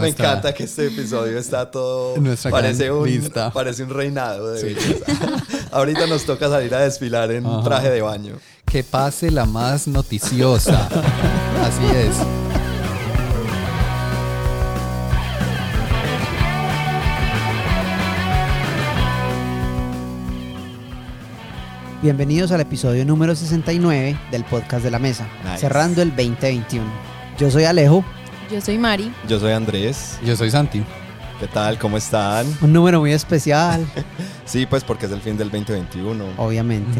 me encanta que este episodio está todo. Nuestra parece un, lista. parece un reinado de belleza. Ahorita nos toca salir a desfilar en Ajá. traje de baño. Que pase la más noticiosa. Así es. Bienvenidos al episodio número 69 del podcast de la mesa, Nice. cerrando el 2021. Yo soy Alejo, Yo soy Mari. Yo soy Andrés. Yo soy Santi. ¿Qué tal? ¿Cómo están? un número muy especial, Sí, pues porque es el fin del 2021. obviamente.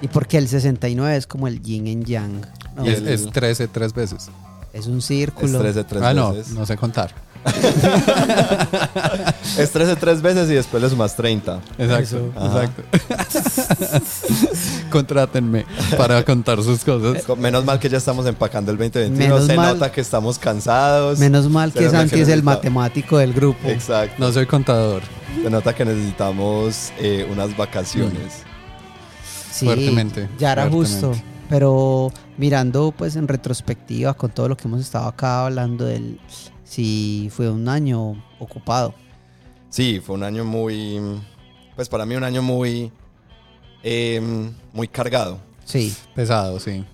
Y porque el 69 es como el yin en yang. ¿no? Y Es, el- es 13 tres veces. Es un Es círculo. 13 tres ah, no, veces. no sé contar. Es 13 tres veces y después le sumas 30. Exacto, Ajá. exacto. Contrátenme para contar sus cosas. Menos mal que ya estamos empacando el 2021. Menos Se mal. nota que estamos cansados. Menos mal que Santi es el matemático del grupo. Exacto. No soy contador. Se nota que necesitamos eh, unas vacaciones. Sí, Fuertemente, ya era fuertemente. justo. Pero mirando pues en retrospectiva con todo lo que hemos estado acá hablando del si fue un año ocupado. Sí, fue un año muy. Pues para mí, un año muy. eh, muy cargado. Sí, Pesado, sí.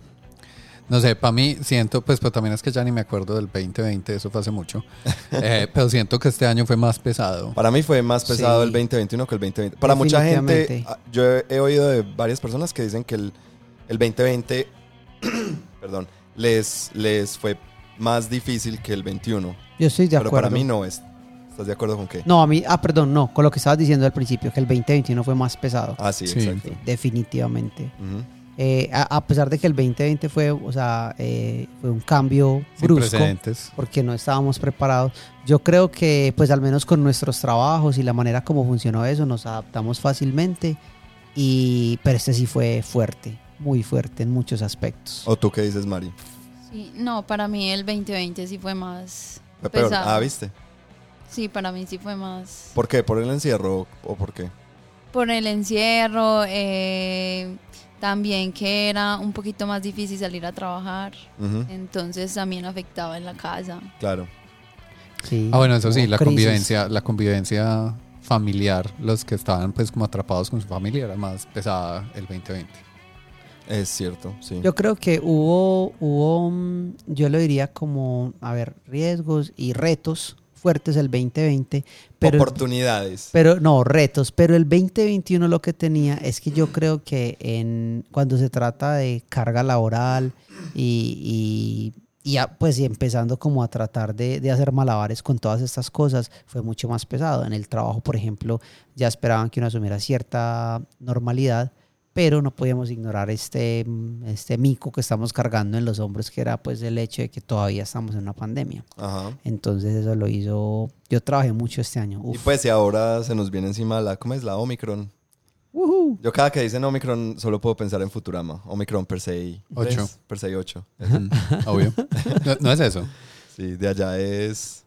No sé, para mí siento, pues, pero también es que ya ni me acuerdo del 2020, eso fue hace mucho. Eh, pero siento que este año fue más pesado. Para mí fue más pesado Sí. el 2021 que el 2020. Para mucha gente, ah, yo he, he oído de varias personas que dicen que el, el 2020, perdón, les, les fue más difícil que el 21. yo estoy de Pero acuerdo. para mí no es. ¿Estás de acuerdo con qué? No, a mí, ah, perdón, no, con lo que estabas diciendo al principio, que el 2021 fue más pesado. Ah, sí, Sí. exacto. Sí, definitivamente. Ujú. Eh, a, a pesar de que el 2020 fue, o sea, eh, fue un cambio Sin brusco, precedentes. porque no estábamos preparados. Yo creo que, pues al menos con nuestros trabajos y la manera como funcionó eso, nos adaptamos fácilmente. Y, pero este sí fue fuerte, muy fuerte en muchos aspectos. ¿O tú qué dices, Mari? Sí, no, para mí el 2020 sí fue más Fue peor. pesado. Ah, ¿viste? Sí, para mí sí fue más ¿Por qué? ¿Por el encierro o por qué? por el encierro, eh, también que era un poquito más difícil salir a trabajar, entonces también afectaba en la casa. Claro. Sí, Ah, bueno, eso sí, la crisis. convivencia, la convivencia familiar, los que estaban pues como atrapados con su familia era más pesada el 2020. Es cierto, sí. Yo creo que hubo, hubo, mm, yo lo diría como, a ver, riesgos y retos fuertes el 2020, pero, Oportunidades. pero no, retos, pero el 2021 lo que tenía es que yo creo que en, cuando se trata de carga laboral y, y, y a- pues y empezando como a tratar de, de hacer malabares con todas estas cosas, fue mucho más pesado. En el trabajo, por ejemplo, ya esperaban que uno asumiera cierta normalidad, pero no podíamos ignorar este, mm, este mico que estamos cargando en los hombros, que era pues el hecho de que todavía estamos en una pandemia. Ajá. Entonces eso lo hizo, yo trabajé mucho este año. Y pues y ahora se nos viene encima la, ¿cómo es? La Omicron. Yo cada que dicen Omicron solo puedo pensar en Futurama. Omicron per se Ocho. Per se 8. Ujú, Obvio. No, no es eso. Sí, de allá es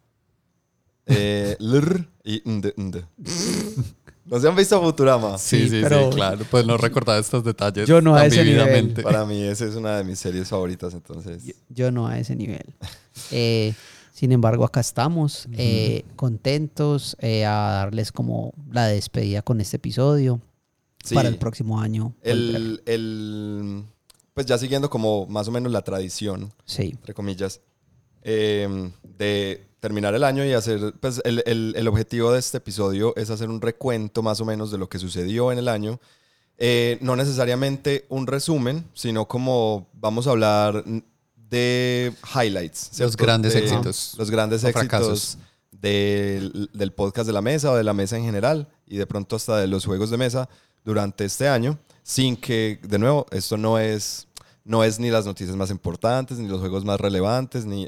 eh, lr y nd, nd. ¿No se han visto Futurama? Sí, sí, sí, pero- claro. Pues no recordar estos detalles Yo no a tan ese nivel. vividamente. Para mí esa es una de mis series favoritas, entonces. Yo no a ese nivel. Eh, sin embargo, acá estamos eh, contentos eh, a darles como la despedida con este episodio Sí, para el próximo año. el, el- pues ya siguiendo como más o menos la tradición, Sí, entre comillas, eh, de terminar el año y hacer, pues el, el- el objetivo de este episodio es hacer un recuento más o menos de lo que sucedió en el año. Eh, no necesariamente un resumen, sino como vamos a hablar de highlights. ¿cierto? grandes De- éxitos Los grandes o éxitos fracasos. del, del podcast de la mesa o de la mesa en general y de pronto hasta de los juegos de mesa durante este año, sin que, de nuevo, esto no es, no es ni las noticias más importantes, ni los juegos más relevantes, ni,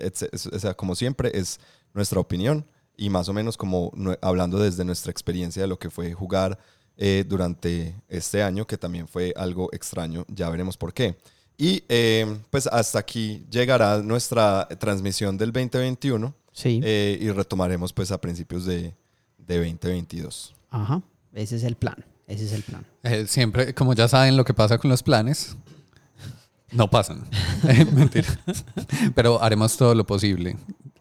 o sea, como siempre, es nuestra opinión y más o menos como hablando desde nuestra experiencia de lo que fue jugar eh, durante este año, que también fue algo extraño, ya veremos por qué. Y eh, pues hasta aquí llegará nuestra transmisión del 2021 sí. eh, y retomaremos pues a principios de, de 2022. Ajá. Ese es el plan. Ese es el plan. Eh, siempre, como ya saben lo que pasa con los planes, no pasan. Mentira. Pero haremos todo lo posible.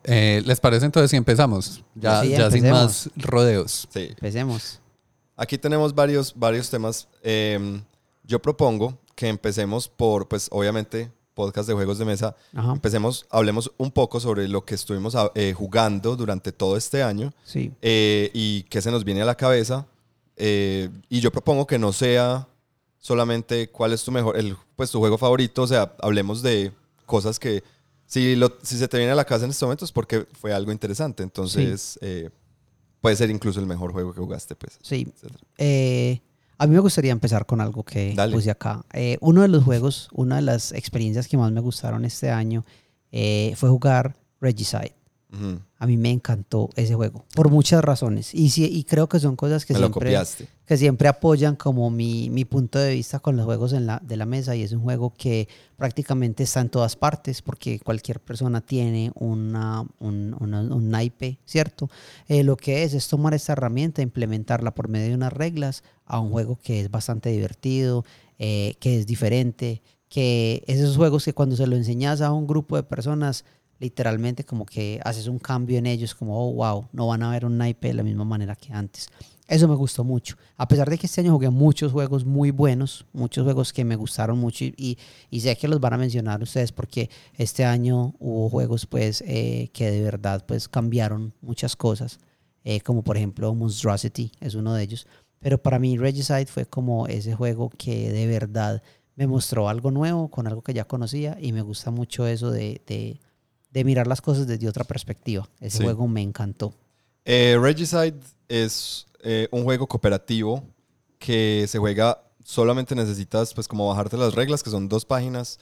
Eh, ¿Les parece entonces si empezamos? Ya, Sí, ya sin más rodeos. Sí. Empecemos. Aquí tenemos varios, varios temas. Eh, yo propongo que empecemos por, pues obviamente, podcast de juegos de mesa. Ajá. Empecemos, hablemos un poco sobre lo que estuvimos ah, eh, jugando durante todo este año Sí. eh, y qué se nos viene a la cabeza. Eh, y yo propongo que no sea solamente cuál es tu mejor, el, pues tu juego favorito, o sea, hablemos de cosas que si, lo, si se te viene a la casa en estos momentos porque fue algo interesante, entonces eh, puede ser incluso el mejor juego que jugaste, pues. Sí. Eh, a mí me gustaría empezar con algo que Dale. puse acá. Eh, uno de los juegos, una de las experiencias que más me gustaron este año fue jugar Regicide. Ujú. A mí me encantó ese juego, por muchas razones. Y, sí, y creo que son cosas que Me siempre, que siempre apoyan como mi, mi punto de vista con los juegos en la, de la mesa. Y es un juego que prácticamente está en todas partes, porque cualquier persona tiene una, un, una- un naipe, ¿cierto? Eh, lo que es es tomar esta herramienta, implementarla por medio de unas reglas a un juego que es bastante divertido, eh, que es diferente, que es esos juegos que cuando se lo enseñas a un grupo de personas, literalmente como que haces un cambio en ellos, como, oh, wow, no van a ver un naipe de la misma manera que antes. Eso me gustó mucho. A pesar de que este año jugué muchos juegos muy buenos, muchos juegos que me gustaron mucho y, y- sé que los van a mencionar ustedes porque este año hubo juegos pues eh, que de verdad pues cambiaron muchas cosas, eh, como por ejemplo Monstrosity es uno de ellos. Pero para mí Regicide fue como ese juego que de verdad me mostró algo nuevo con algo que ya conocía y me gusta mucho eso de, de- de mirar las cosas desde otra perspectiva. Ese Sí. juego me encantó. Eh, Regicide es eh, un juego cooperativo que se juega, solamente necesitas pues como bajarte las reglas, que son dos páginas,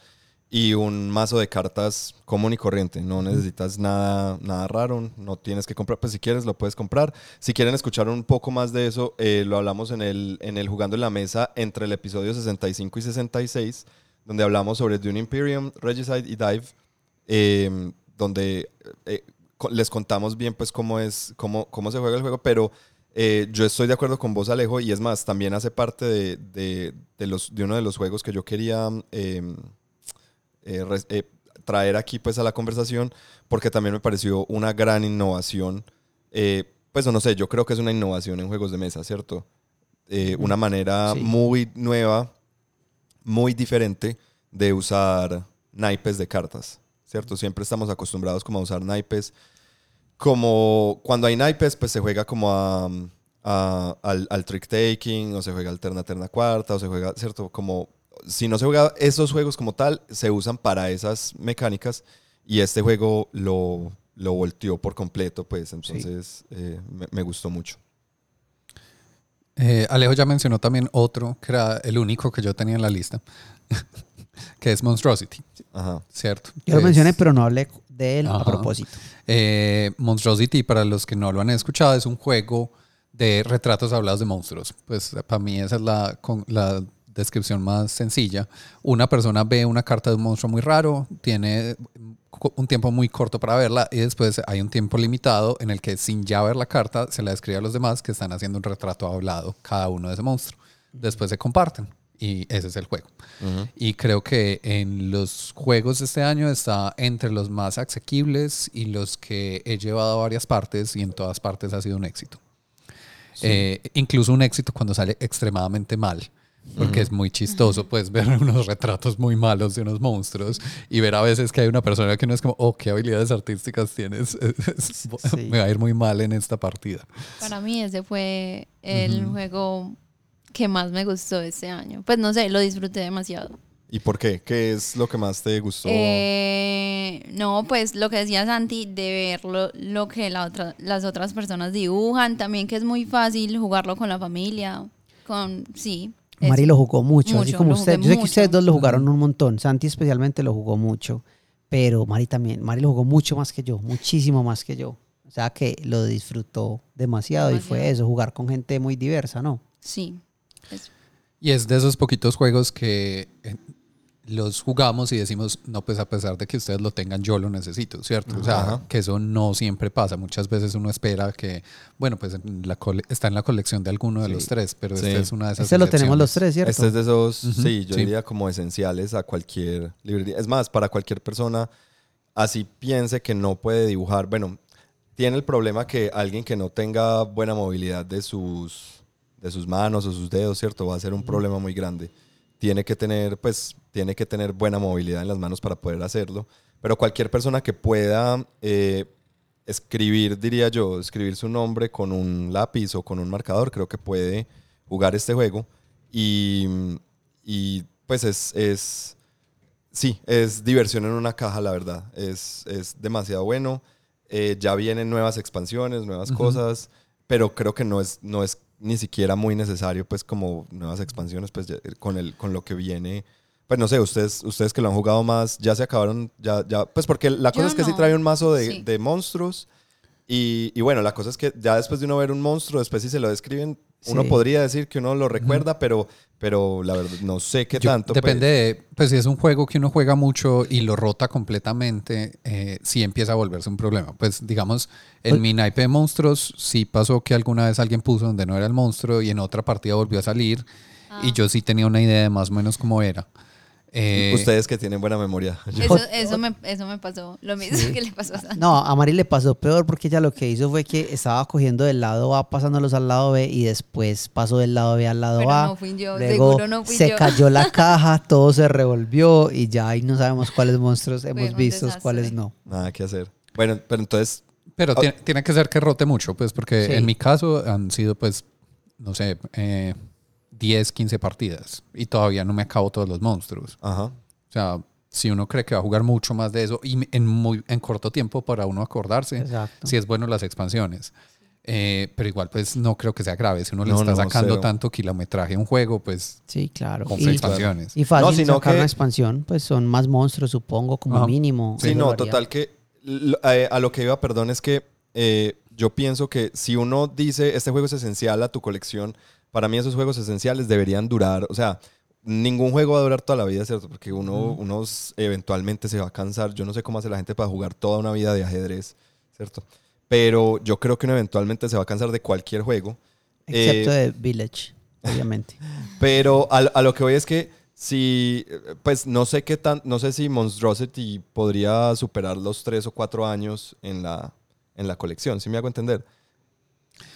y un mazo de cartas común y corriente. No necesitas nada, nada raro, no tienes que comprar, pues si quieres lo puedes comprar. Si quieren escuchar un poco más de eso, eh, lo hablamos en el, en el Jugando en la Mesa entre el episodio 65 y 66, donde hablamos sobre Dune Imperium, Regicide y Dive, eh, donde eh, les contamos bien pues cómo es, cómo, cómo se juega el juego, pero eh, yo estoy de acuerdo con vos, Alejo, y es más, también hace parte de, de- de los, de uno de los juegos que yo quería eh, eh, traer aquí pues a la conversación, porque también me pareció una gran innovación. pues no sé, yo creo que es una innovación en juegos de mesa, ¿cierto? Una manera Sí. muy nueva, muy diferente de usar naipes de cartas, ¿cierto? Siempre estamos acostumbrados como a usar naipes. Como cuando hay naipes, pues se juega como a, a- al, al trick taking, o se juega alterna terna cuarta, o se juega, ¿cierto? Como si no se juega esos juegos como tal, se usan para esas mecánicas y este juego lo, lo volteó por completo, pues entonces eh, me, me gustó mucho. Eh, Alejo ya mencionó también otro, que era el único que yo tenía en la lista, que es Monstrosity, Ajá. ¿cierto? Yo lo Es- mencioné, pero no hablé de él a propósito. Eh, Monstrosity, para los que no lo han escuchado, es un juego de retratos hablados de monstruos. Pues para mí esa es la, con- la descripción más sencilla. Una persona ve una carta de un monstruo muy raro, tiene un tiempo muy corto para verla y después hay un tiempo limitado en el que sin ya ver la carta se la describe a los demás que están haciendo un retrato hablado cada uno de ese monstruo. Después se comparten y ese es el juego. Y creo que en los juegos de este año está entre los más asequibles y los que he llevado a varias partes y en todas partes ha sido un éxito. Eh, incluso un éxito cuando sale extremadamente mal. Porque es muy chistoso, pues, ver unos retratos muy malos de unos monstruos y ver a veces que hay una persona que no es como, oh, qué habilidades artísticas tienes. Sí. Me va a ir muy mal en esta partida. Para mí ese fue el juego que más me gustó este año. Pues no sé, lo disfruté demasiado. ¿Y por qué? ¿Qué es lo que más te gustó? Eh, no, pues lo que decía Santi, de ver lo, lo que la otra, las otras personas dibujan, también que es muy fácil jugarlo con la familia, con, sí. Mari lo jugó mucho, así mucho, como lo usted. Yo sé que ustedes dos lo jugaron un montón. Santi especialmente lo jugó mucho. Pero Mari también. Mari lo jugó mucho más que yo, muchísimo más que yo. O sea que lo disfrutó demasiado, y fue Demasiado. eso, jugar con gente muy diversa, ¿no? Sí. Y es de esos poquitos juegos que eh, los jugamos y decimos, no, pues a pesar de que ustedes lo tengan, yo lo necesito, ¿cierto? O sea, Ajá. que eso no siempre pasa. Muchas veces uno espera que, bueno, pues en la está en la colección de alguno de Sí. los tres, pero Sí. esta es una de esas Este lo tenemos los tres, ¿cierto? Este es de esos, Ujú, sí, yo sí. diría como esenciales a cualquier librería. Es más, para cualquier persona, así piense que no puede dibujar, bueno, tiene el problema que alguien que no tenga buena movilidad de sus, de sus manos o sus dedos, ¿cierto? Va a ser un problema muy grande. Tiene que tener, pues, tiene que tener buena movilidad en las manos para poder hacerlo. Pero cualquier persona que pueda eh, escribir, diría yo, escribir su nombre con un lápiz o con un marcador, creo que puede jugar este juego. Y, y pues es, es, sí, es diversión en una caja, la verdad. Es, es demasiado bueno. Eh, ya vienen nuevas expansiones, nuevas cosas, pero creo que no es, no es ni siquiera muy necesario, pues, como nuevas expansiones, pues, ya- con, el, con lo que viene. Pues no sé, ustedes, ustedes que lo han jugado más, ya se acabaron, ya, ya, pues porque la cosa Yo es que sí no. trae un mazo de, Sí. de monstruos y, y bueno, la cosa es que ya después de uno ver un monstruo, después si se lo describen, uno Sí. podría decir que uno lo recuerda, pero, pero la verdad no sé qué Yo- tanto. pues. Depende de, pues si es un juego que uno juega mucho y lo rota completamente, eh, sí empieza a volverse un problema. Pues digamos, en mi naipe de monstruos sí pasó que alguna vez alguien puso donde no era el monstruo y en otra partida volvió a salir y yo sí tenía una idea de más o menos cómo era. Eh, Ustedes que tienen buena memoria. Eso, eso, me, eso me pasó. Lo mismo que le pasó a Santi. No, a Mari le pasó peor porque ella lo que hizo fue que estaba cogiendo del lado A, pasándolos al lado B y después pasó del lado B al lado Pero A. no fui yo, Luego seguro no fui se yo. cayó la caja, todo se revolvió y ya ahí no sabemos cuáles monstruos hemos visto, cuáles no. Nada que hacer. Bueno, pero entonces, Pero Ah. tiene, tiene que ser que rote mucho, pues, porque Sí. en mi caso han sido, pues, no sé, eh, 10, 15 partidas y todavía no me acabo todos los monstruos. ajá. O sea, si uno cree que va a jugar mucho más de eso y en muy en corto tiempo para uno acordarse, Exacto. si es bueno las expansiones. Eh, pero igual, pues, no creo que sea grave. Si uno le No, está no, sacando cero. tanto kilometraje a un juego, pues, Sí, claro. con Y, expansiones. y fácil No, sino sacar que- una expansión, pues son más monstruos, supongo, como Ajá. mínimo. Sí, no, varía. total que eh, a lo que iba, perdón, es que eh, yo pienso que si uno dice este juego es esencial a tu colección, para mí esos juegos esenciales deberían durar, o sea, ningún juego va a durar toda la vida, ¿cierto? Porque uno, eventualmente se va a cansar. Yo no sé cómo hace la gente para jugar toda una vida de ajedrez, ¿cierto? Pero yo creo que uno eventualmente se va a cansar de cualquier juego. Excepto Eh, de Village, obviamente. Pero a, a lo que voy es que si, pues no sé qué tan, no sé si Monstrosity podría superar los tres o cuatro años en la, en la colección, si me hago entender.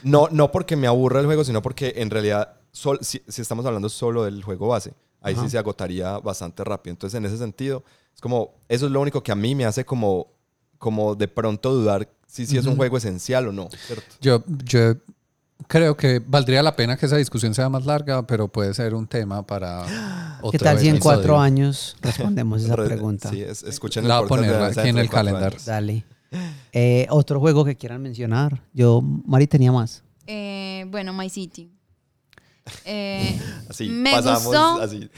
No, no porque me aburra el juego, sino porque en realidad, sol- si, si estamos hablando solo del juego base, ahí sí se agotaría bastante rápido. Entonces, en ese sentido, es como, eso es lo único que a mí me hace como, como de pronto dudar si, si es un juego esencial o no, ¿cierto? yo, yo creo que valdría la pena que esa discusión sea más larga, pero puede ser un tema para otro ¿Qué tal si en cuatro años respondemos esa Re- pregunta? Sí, es- escuchen La voy a poner aquí en el calendario. Dale. Eh, otro juego que quieran mencionar. Yo, Mari tenía más. Eh, bueno, My City. Eh, Así, me pasamos gustó. así.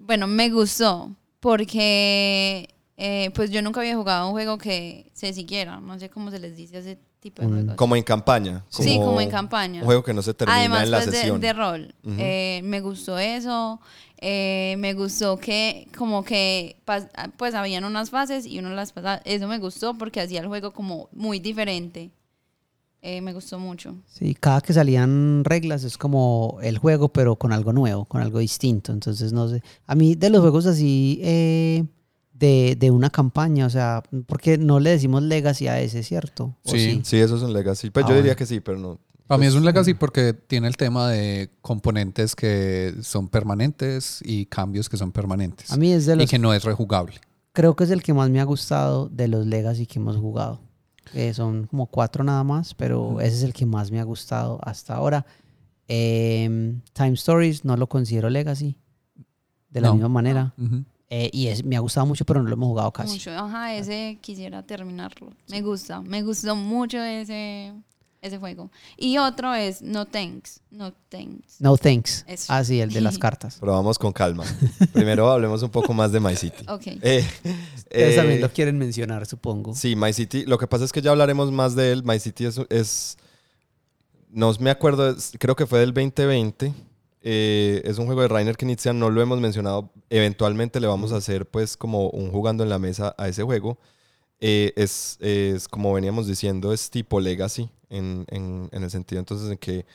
Bueno, me gustó porque eh, pues yo nunca había jugado un juego que se siguiera. No sé cómo se les dice a ese tipo de Un- juegos. Como en campaña. sí, como en campaña. Un juego que no se termina Además, en la pues, de, sesión. de rol. Eh, me gustó eso. Eh, me gustó que como que pas- pues habían unas fases y uno las pasaba. Eso me gustó porque hacía el juego como muy diferente. Eh, me gustó mucho. Sí, cada que salían reglas es como el juego, pero con algo nuevo, con algo distinto. Entonces, no sé. A mí, de los juegos así, eh, de, de una campaña, o sea, porque no le decimos legacy a ese, ¿cierto? ¿O Sí. Sí, eso es un legacy. Pues Ah, yo diría que sí, pero no. Para mí es un Pues, legacy porque tiene el tema de componentes que son permanentes y cambios que son permanentes. A mí es de y los que no es rejugable. creo que es el que más me ha gustado de los Legacy que hemos jugado. Eh, son como cuatro nada más, pero ese es el que más me ha gustado hasta ahora. Em, Time Stories no lo considero Legacy de la No. misma manera. Ujú. Eh, y es- me ha gustado mucho, pero no lo hemos jugado casi. Mucho. Ajá, ese quisiera terminarlo. Me gusta. Me gustó mucho ese, ese juego. Y otro es No Thanks. No Thanks. No Thanks. Eso. Ah, sí, el de las cartas. Pero vamos con calma. Primero hablemos un poco más de My City. Ok. Eh, Ustedes eh, también lo quieren mencionar, supongo. Sí, My City. Lo que pasa es que ya hablaremos más de él. My City es. es no me acuerdo, creo que fue del 2020. Eh, es un juego de Rainer Knizia, no lo hemos mencionado. Eventualmente le vamos a hacer, pues, como un jugando en la mesa a ese juego. Eh, es, es, como veníamos diciendo, es tipo Legacy en, en- en el sentido entonces en que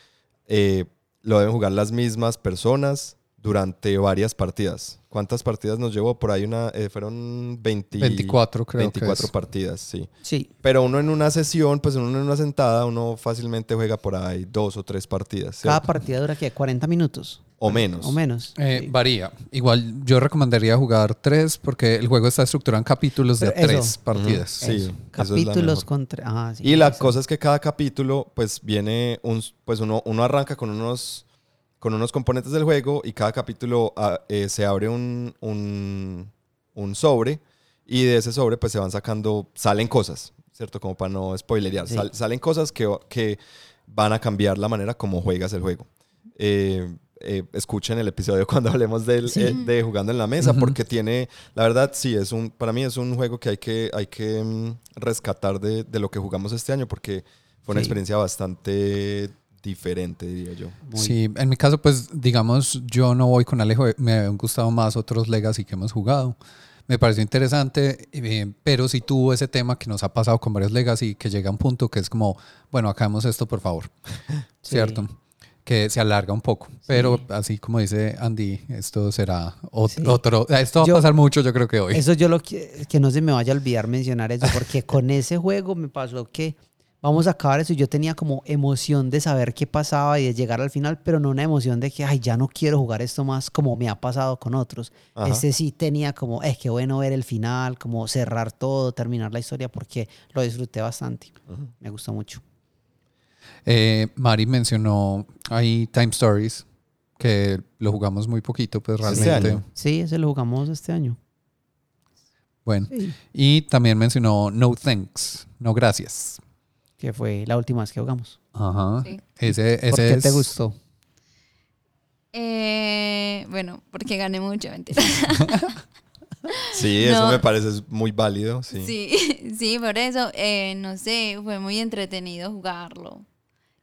eh, lo deben jugar las mismas personas, durante varias partidas. ¿Cuántas partidas nos llevó? Por ahí una, eh, fueron 20 24 creo 24 que es. partidas, sí. Sí. Pero uno en una sesión, pues uno en una sentada, uno fácilmente juega por ahí dos o tres partidas. Cada partida dura ¿qué? 40 minutos. O menos. O menos. Eh, Sí. Varía. Igual yo recomendaría jugar tres porque el juego está estructurado en capítulos de eso. tres partidas. Sí, Eso. eso es la Capítulos con tres. Ah, sí. Y la Eso. cosa es que cada capítulo, pues viene un, pues uno, uno arranca con unos, con unos componentes del juego y cada capítulo ah, eh, se abre un, un, un sobre y de ese sobre pues se van sacando, salen cosas, ¿cierto? Como para no spoilerear, Sí. Sal- salen cosas que, que van a cambiar la manera como juegas el juego. Eh, eh, escuchen el episodio cuando hablemos del, Sí. eh, de jugando en la mesa Ujú. porque tiene la verdad sí es un para mí es un juego que hay que hay que mm, rescatar de, de lo que jugamos este año porque fue una Sí. experiencia bastante diferente diría yo Muy- Sí, en mi caso, pues digamos, yo no voy con Alejo, me han gustado más otros Legacy que hemos jugado. Me pareció interesante, eh, pero sí tuvo ese tema que nos ha pasado con varios Legacy, que llega a un punto que es como, bueno, acabemos esto, por favor. Sí. ¿Cierto? Que se alarga un poco. Pero así como dice Andy, esto será ot- Sí. otro. Esto va Yo- a pasar mucho, yo creo que hoy. Eso yo lo que, que no se me vaya a olvidar mencionar eso, porque con ese juego me pasó que vamos a acabar eso y yo tenía como emoción de saber qué pasaba y de llegar al final, pero no una emoción de que, ay, ya no quiero jugar esto más como me ha pasado con otros. Ajá. Este sí tenía como, es que bueno ver el final, como cerrar todo, terminar la historia, porque lo disfruté bastante. Me gustó mucho. Eh, Mari mencionó ahí Time Stories, que lo jugamos muy poquito, pues Este realmente. Sí, ese lo jugamos este año. Bueno. Sí. Y también mencionó No Thanks, No Gracias. Que fue la última vez que jugamos. Ajá. Sí. Ese, ese ¿Por qué es, te gustó? Eh, bueno, porque gané mucho, mentira. sí eso No. me parece muy válido sí, Sí, sí, por eso, eh, no sé, fue muy entretenido jugarlo.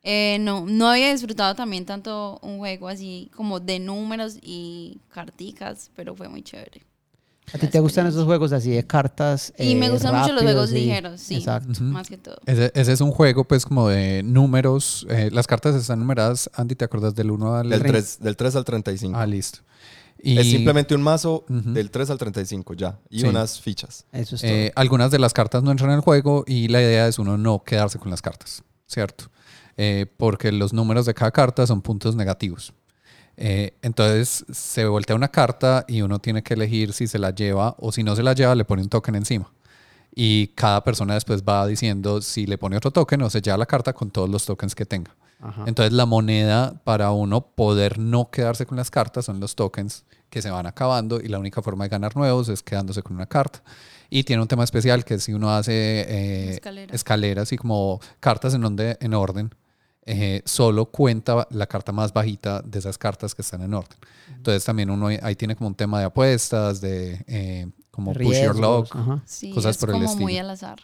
Eh, no, no había disfrutado también tanto un juego así como de números y carticas, pero fue muy chévere. ¿A ti te gustan esos juegos así de cartas? Y eh, me gustan mucho los juegos y- ligeros, sí, Exacto. Ujú. más que todo. Ese, ese es un juego, pues, como de números. eh, las cartas están numeradas. Andy, ¿te acuerdas del 1 al del, tre- 3, del 3 al 35 Ah, listo. Y es simplemente un mazo Ujú. del 3 al 35 ya y Sí. unas fichas Eso es todo. eh, algunas de las cartas no entran en el juego y la idea es uno no quedarse con las cartas, ¿cierto? Eh, porque los números de cada carta son puntos negativos. Eh, entonces se voltea una carta y uno tiene que elegir si se la lleva o si no se la lleva le pone un token encima. Y cada persona después va diciendo si le pone otro token o se lleva la carta con todos los tokens que tenga. Ajá. Entonces la moneda para uno poder no quedarse con las cartas son los tokens que se van acabando y la única forma de ganar nuevos es quedándose con una carta. Y tiene un tema especial que es si uno hace eh, Escalera. escaleras y como cartas en, donde, en orden, eh, solo cuenta la carta más bajita de esas cartas que están en orden. Entonces también uno ahí- tiene como un tema de apuestas, de eh, como push your luck. ajá. Sí, cosas es por el como estilo. muy al azar.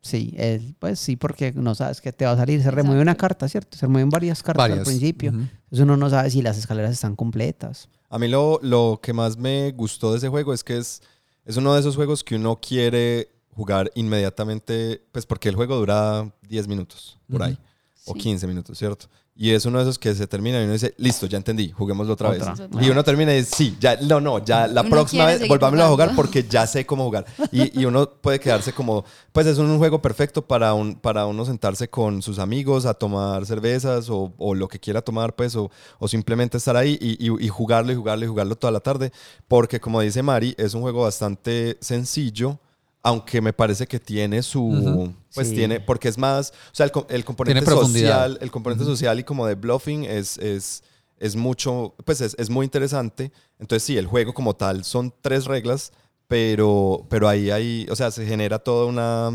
Sí, pues sí, porque no sabes qué te va a salir. Se remueve una carta, ¿cierto? Se remueven varias cartas Varias. al principio. Entonces uno no sabe si las escaleras están completas. A mí lo, lo que más me gustó de ese juego es que es, es uno de esos juegos que uno quiere jugar inmediatamente, pues porque el juego dura 10 minutos por ahí, o Sí. 15 minutos, ¿cierto? Y es uno de esos que se termina y uno dice, listo, ya entendí, juguémoslo otra, Otra. vez. Y uno termina y dice, sí, ya, no, no, ya la Uno próxima vez volvámoslo a jugar porque ya sé cómo jugar. Y, y uno puede quedarse como, pues es un juego perfecto para, un, para uno sentarse con sus amigos a tomar cervezas o, o lo que quiera tomar, pues, o, o simplemente estar ahí y, y- y jugarlo y jugarlo y jugarlo toda la tarde. Porque como dice Mari, es un juego bastante sencillo. Aunque me parece que tiene su, pues Sí. tiene, porque es más, o sea, el, co- el componente social, el componente social y como de bluffing es, es, es mucho, pues es, es muy interesante. Entonces sí, el juego como tal son tres reglas, pero, pero ahí hay, o sea, se genera toda una,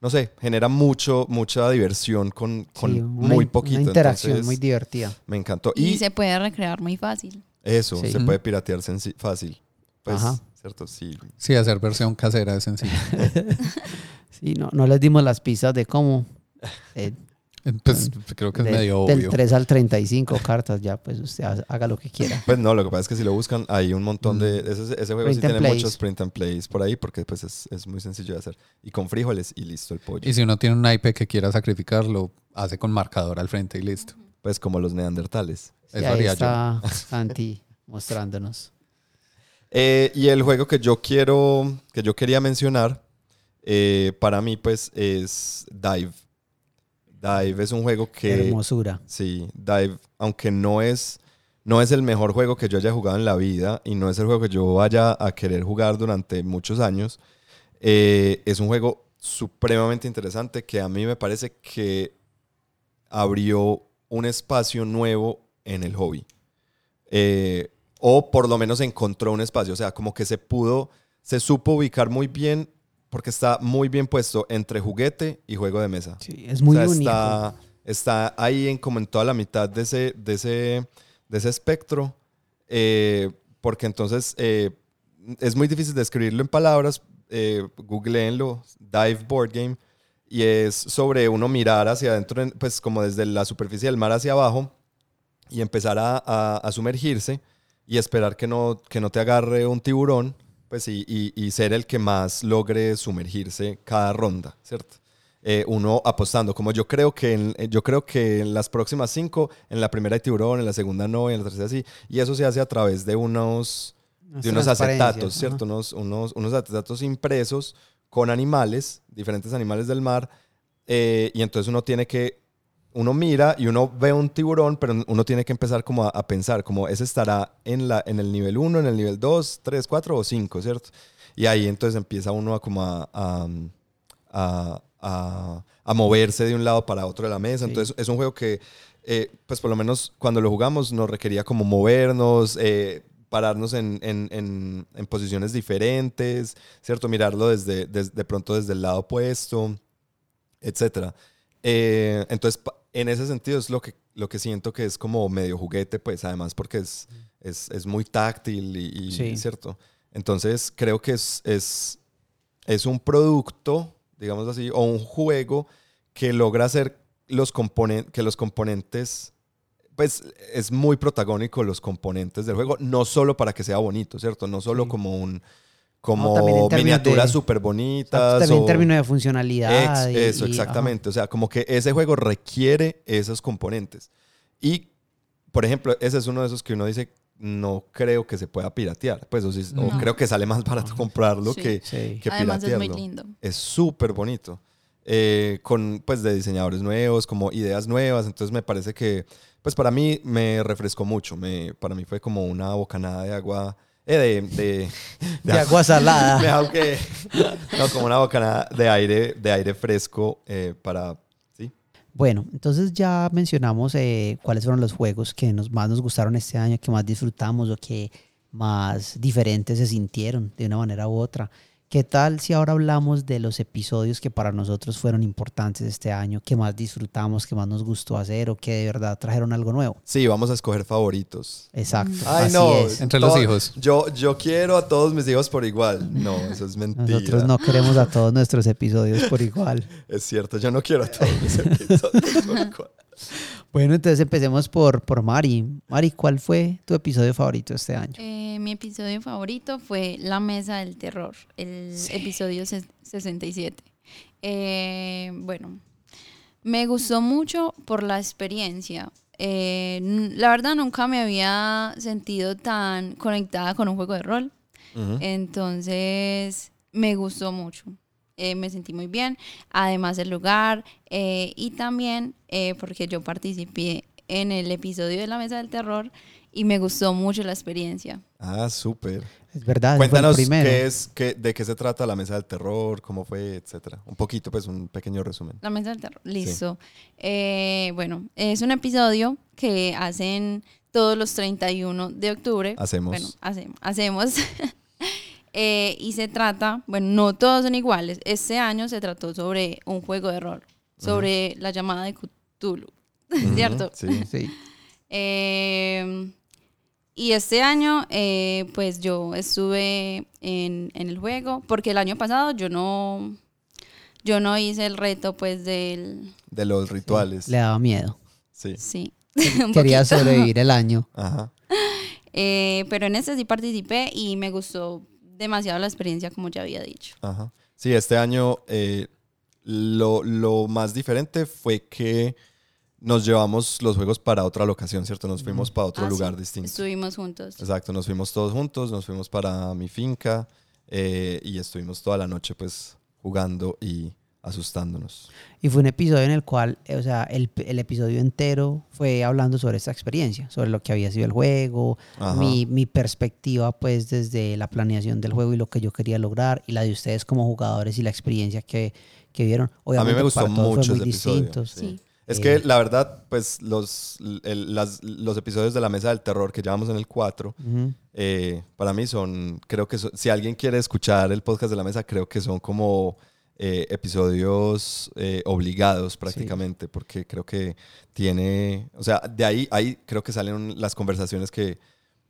no sé, genera mucho, mucha diversión con, con Sí, una, muy poquito. Una interacción Entonces, muy divertida. me encantó. Y, Y, se puede recrear muy fácil. eso, Sí. se puede piratear fácil. Pues, Ajá. ¿Cierto? Sí. Sí, hacer versión casera es sencillo. Sí, no, no les dimos las pistas de cómo. eh, Pues creo que es de- medio del obvio. 3 al 35 cartas, ya pues usted ha- haga lo que quiera. Pues no, lo que pasa es que si lo buscan, hay un montón de... Ese, ese juego Print sí tiene plays. muchos print and plays por ahí porque pues es, es muy sencillo de hacer. Y con frijoles y listo el pollo. Y si uno tiene un naipe que quiera sacrificar, lo hace con marcador al frente y listo. Pues como los neandertales. Eso ahí haría yo. está Santi mostrándonos. Eh, y el juego que yo quiero, que yo quería mencionar, eh, para mí, pues, es Dive. Dive es un juego que. Hermosura. Sí, Dive, aunque no es, no es el mejor juego que yo haya jugado en la vida y no es el juego que yo vaya a querer jugar durante muchos años, eh, es un juego supremamente interesante que a mí me parece que abrió un espacio nuevo en el hobby. Eh, o por lo menos encontró un espacio, o sea, como que se pudo, se supo ubicar muy bien porque está muy bien puesto entre juguete y juego de mesa. Sí, es muy O sea, único. Está, está ahí en como en toda la mitad de ese, de ese, de ese espectro. eh, porque entonces eh, es muy difícil describirlo en palabras. Eh, googleenlo, Dive Board Game. Y es sobre uno mirar hacia adentro, en- pues como desde la superficie del mar hacia abajo y empezar a, a- a sumergirse y esperar que no, que no te agarre un tiburón, pues y, y- y ser el que más logre sumergirse cada ronda, ¿cierto? Eh, uno apostando, como yo creo que en, eh, yo creo que en las próximas cinco, en la primera hay tiburón, en la segunda no, y en la tercera sí, y eso se hace a través de unos, de unos acetatos, ajá. ¿cierto? Unos, unos, unos acetatos impresos con animales, diferentes animales del mar, eh, y entonces uno tiene que, uno mira y uno ve un tiburón, pero uno tiene que empezar como a, a pensar, como ese estará en, la, en el nivel 1, en el nivel 2, 3, 4 o 5, ¿cierto? Y ahí entonces empieza uno a como a, a, a- a- moverse de un lado para otro de la mesa. Sí. Entonces es un juego que, eh, pues por lo menos cuando lo jugamos nos requería como movernos, eh, pararnos en, en- en- en posiciones diferentes, ¿cierto? Mirarlo desde, des- de pronto desde el lado opuesto, etcétera. Eh, entonces, en ese sentido es lo que, lo que siento que es como medio juguete, pues además porque es, es, es muy táctil y, y- Sí. ¿cierto? Entonces, creo que es, es, es un producto, digamos así, o un juego que logra hacer los componentes, que los componentes, pues es muy protagónico los componentes del juego, no solo para que sea bonito, ¿cierto? No solo Sí. como un como términos miniaturas súper bonitas. También en o- términos de funcionalidad. Ex- y- eso, y- exactamente. O sea, como que ese juego requiere esos componentes. Y, por ejemplo, ese es uno de esos que uno dice, no creo que se pueda piratear. Pues, o, si- o No. creo que sale más barato comprarlo Sí. que, ajá. Sí. que Además es muy piratearlo. lindo. Es súper bonito. Eh, con, pues, de diseñadores nuevos, como ideas nuevas. Entonces, me parece que, pues, para mí me refrescó mucho. Me, para mí fue como una bocanada de agua... eh, de, de, De agua salada. me hago que- no, como una bocanada de aire, de aire fresco eh, para... ¿sí? Bueno, entonces ya mencionamos eh, cuáles fueron los juegos que nos, más nos gustaron este año, que más disfrutamos o que más diferentes se sintieron de una manera u otra. ¿Qué tal si ahora hablamos de los episodios que para nosotros fueron importantes este año, que más disfrutamos, que más nos gustó hacer o que de verdad trajeron algo nuevo? Sí, vamos a escoger favoritos. Exacto. Ay, así no. es. Entre los hijos. Yo, yo quiero a todos mis hijos por igual. No, eso es mentira. Nosotros no queremos a todos nuestros episodios por igual. Es cierto, yo no quiero a todos mis episodios por igual. Bueno, entonces empecemos por, por Mari. Mari, ¿cuál fue tu episodio favorito este año? Eh, mi episodio favorito fue La Mesa del Terror, el episodio ses- 67. Eh, bueno, me gustó mucho por la experiencia. Eh, la verdad nunca me había sentido tan conectada con un juego de rol. Entonces, me gustó mucho. Eh, me sentí muy bien. Además, el lugar. eh, y también eh, porque yo participé en el episodio de la Mesa del Terror y me gustó mucho la experiencia. Ah, súper. Es verdad, ese fue el Cuéntanos primero. qué es, qué, de qué se trata la mesa del terror, cómo fue, etcétera. Un poquito, pues, un pequeño resumen. La Mesa del Terror. Listo. Eh, bueno, es un episodio que hacen todos los 31 de octubre. Hacemos. Bueno, hacemos. hacemos. Eh, y se trata, bueno, no todos son iguales. Este año se trató sobre un juego de rol, sobre la llamada de Cthulhu, ¿cierto? Sí. Sí. Eh, y este año, eh, pues yo estuve en, en el juego, porque el año pasado yo no, yo no hice el reto, pues del, De los rituales. Le daba miedo. Sí. sí. Quería sobrevivir el año. Ajá. Eh, pero en este sí participé y me gustó demasiado la experiencia, como ya había dicho. Ajá. Sí, este año eh, lo, lo más diferente fue que nos llevamos los juegos para otra locación, ¿cierto? Nos fuimos para otro Ah, lugar sí, distinto. Estuvimos juntos. Exacto, nos fuimos todos juntos, nos fuimos para mi finca eh, y estuvimos toda la noche pues jugando y asustándonos. Y fue un episodio en el cual, eh, o sea, el, el episodio entero fue hablando sobre esta experiencia, sobre lo que había sido el juego, mi, mi perspectiva pues desde la planeación del juego y lo que yo quería lograr, y la de ustedes como jugadores y la experiencia que, que vieron. A mí Obviamente me gustó mucho ese episodio. sí. Sí. Es Eh, que la verdad, pues los, el- las- los episodios de la mesa del terror que llevamos en el 4, Ujú. eh, para mí son, creo que son- si alguien quiere escuchar el podcast de la mesa, creo que son como eh, episodios eh, obligados prácticamente, porque creo que tiene, o sea, de ahí, ahí creo que salen las conversaciones que,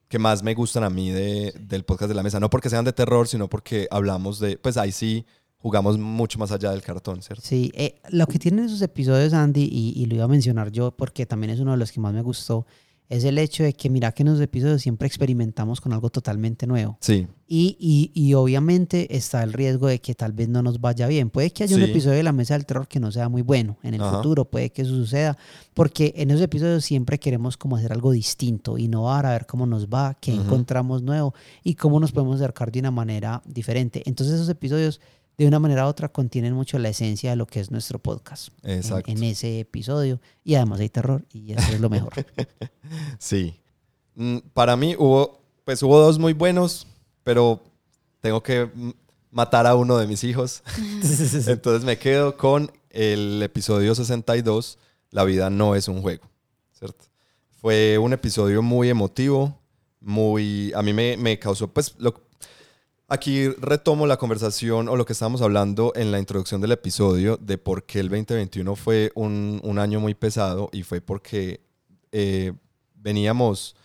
que más me gustan a mí de, del podcast de la mesa, no porque sean de terror, sino porque hablamos de, pues ahí sí jugamos mucho más allá del cartón, ¿cierto? Sí, eh, lo que tienen esos episodios, Andy, y, y lo iba a mencionar yo porque también es uno de los que más me gustó, es el hecho de que mira que en los episodios siempre experimentamos con algo totalmente nuevo. Sí, Y, y, y obviamente está el riesgo de que tal vez no nos vaya bien. Puede que haya un episodio de la mesa del terror que no sea muy bueno en el Ajá. futuro, puede que eso suceda, porque en esos episodios siempre queremos como hacer algo distinto, innovar, a ver cómo nos va, qué encontramos nuevo y cómo nos podemos acercar de una manera diferente. Entonces esos episodios de una manera u otra contienen mucho la esencia de lo que es nuestro podcast exacto. En, ese episodio y además hay terror y eso es lo mejor. Sí. Mm, Para mí hubo, pues hubo dos muy buenos, pero tengo que matar a uno de mis hijos. Entonces me quedo con el episodio 62, La vida no es un juego, ¿cierto? Fue un episodio muy emotivo, muy... A mí me, me causó, pues, lo- aquí retomo la conversación o lo que estábamos hablando en la introducción del episodio de por qué el 2021 fue un, un año muy pesado y fue porque eh, veníamos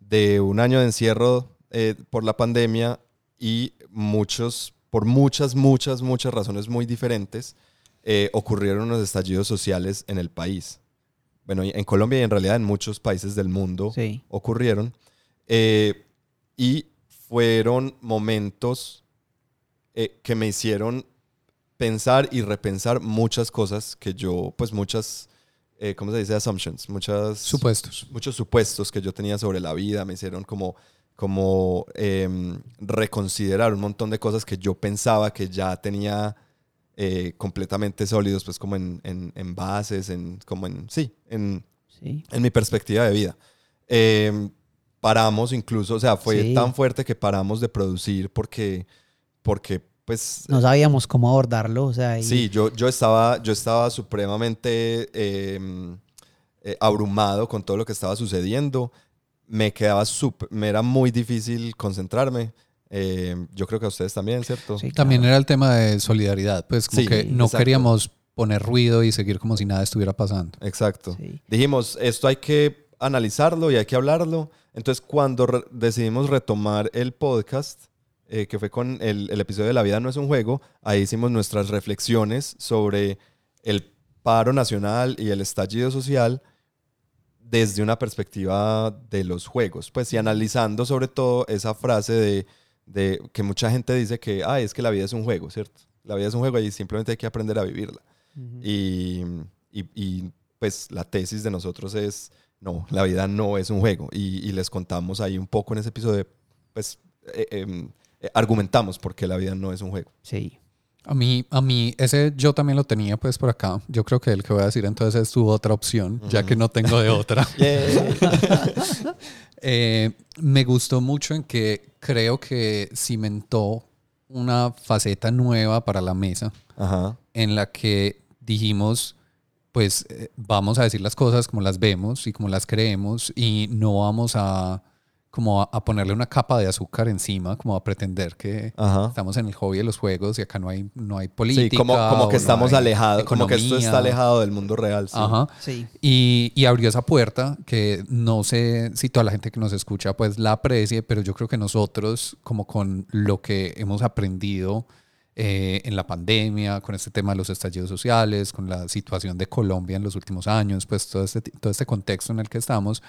de un año de encierro eh, por la pandemia y muchos, por muchas, muchas, muchas razones muy diferentes, eh, ocurrieron unos estallidos sociales en el país. Bueno, en Colombia y en realidad en muchos países del mundo Sí. ocurrieron. eh, y fueron momentos eh, que me hicieron pensar y repensar muchas cosas que yo, pues muchas, eh, ¿cómo se dice? Assumptions, muchas Supuestos. muchos supuestos que yo tenía sobre la vida, me hicieron como, como em, reconsiderar un montón de cosas que yo pensaba que ya tenía eh, completamente sólidos, pues como en, en, en bases, en, como en, sí, en, Sí. en mi perspectiva de vida. Paramos incluso, o sea, fue Sí. tan fuerte que paramos de producir porque, porque pues... No sabíamos cómo abordarlo, o sea, y- Sí, yo, yo, estaba, yo estaba supremamente eh, eh, abrumado con todo lo que estaba sucediendo. Me quedaba sup- me era muy difícil concentrarme. Eh, yo creo que a ustedes también, ¿cierto? Sí, También claro. era el tema de solidaridad, pues como Sí, que no exacto. queríamos poner ruido y seguir como si nada estuviera pasando. Exacto. Sí. Dijimos, esto hay que analizarlo y hay que hablarlo. Entonces, cuando re- decidimos retomar el podcast, eh, que fue con el, el episodio de La vida no es un juego, ahí hicimos nuestras reflexiones sobre el paro nacional y el estallido social desde una perspectiva de los juegos, pues y analizando sobre todo esa frase de, de que mucha gente dice que, ah, es que la vida es un juego, ¿cierto? La vida es un juego y simplemente hay que aprender a vivirla. Y- y, pues la tesis de nosotros es, no, la vida no es un juego. Y, y les contamos ahí un poco en ese episodio, pues eh, em, eh, argumentamos por qué la vida no es un juego. Sí. A mí, a mí, ese yo también lo tenía pues por acá. Yo creo que el que voy a decir entonces es tu otra opción, ya que no tengo de otra. Eh, me gustó mucho en que creo que cimentó una faceta nueva para la mesa Ajá. en la que dijimos, pues eh, vamos a decir las cosas como las vemos y como las creemos y no vamos a como a, a ponerle una capa de azúcar encima, como a pretender que Ajá. estamos en el hobby de los juegos y acá no hay, no hay política. Sí, como, que estamos alejados, como que esto está alejado del mundo real. sí. Ajá. Sí. Y, y abrió esa puerta que no sé si toda la gente que nos escucha pues la aprecie, pero yo creo que nosotros como con lo que hemos aprendido eh, en la pandemia, con este tema de los estallidos sociales, con la situación de Colombia en los últimos años, pues todo este, todo este contexto en el que estamos,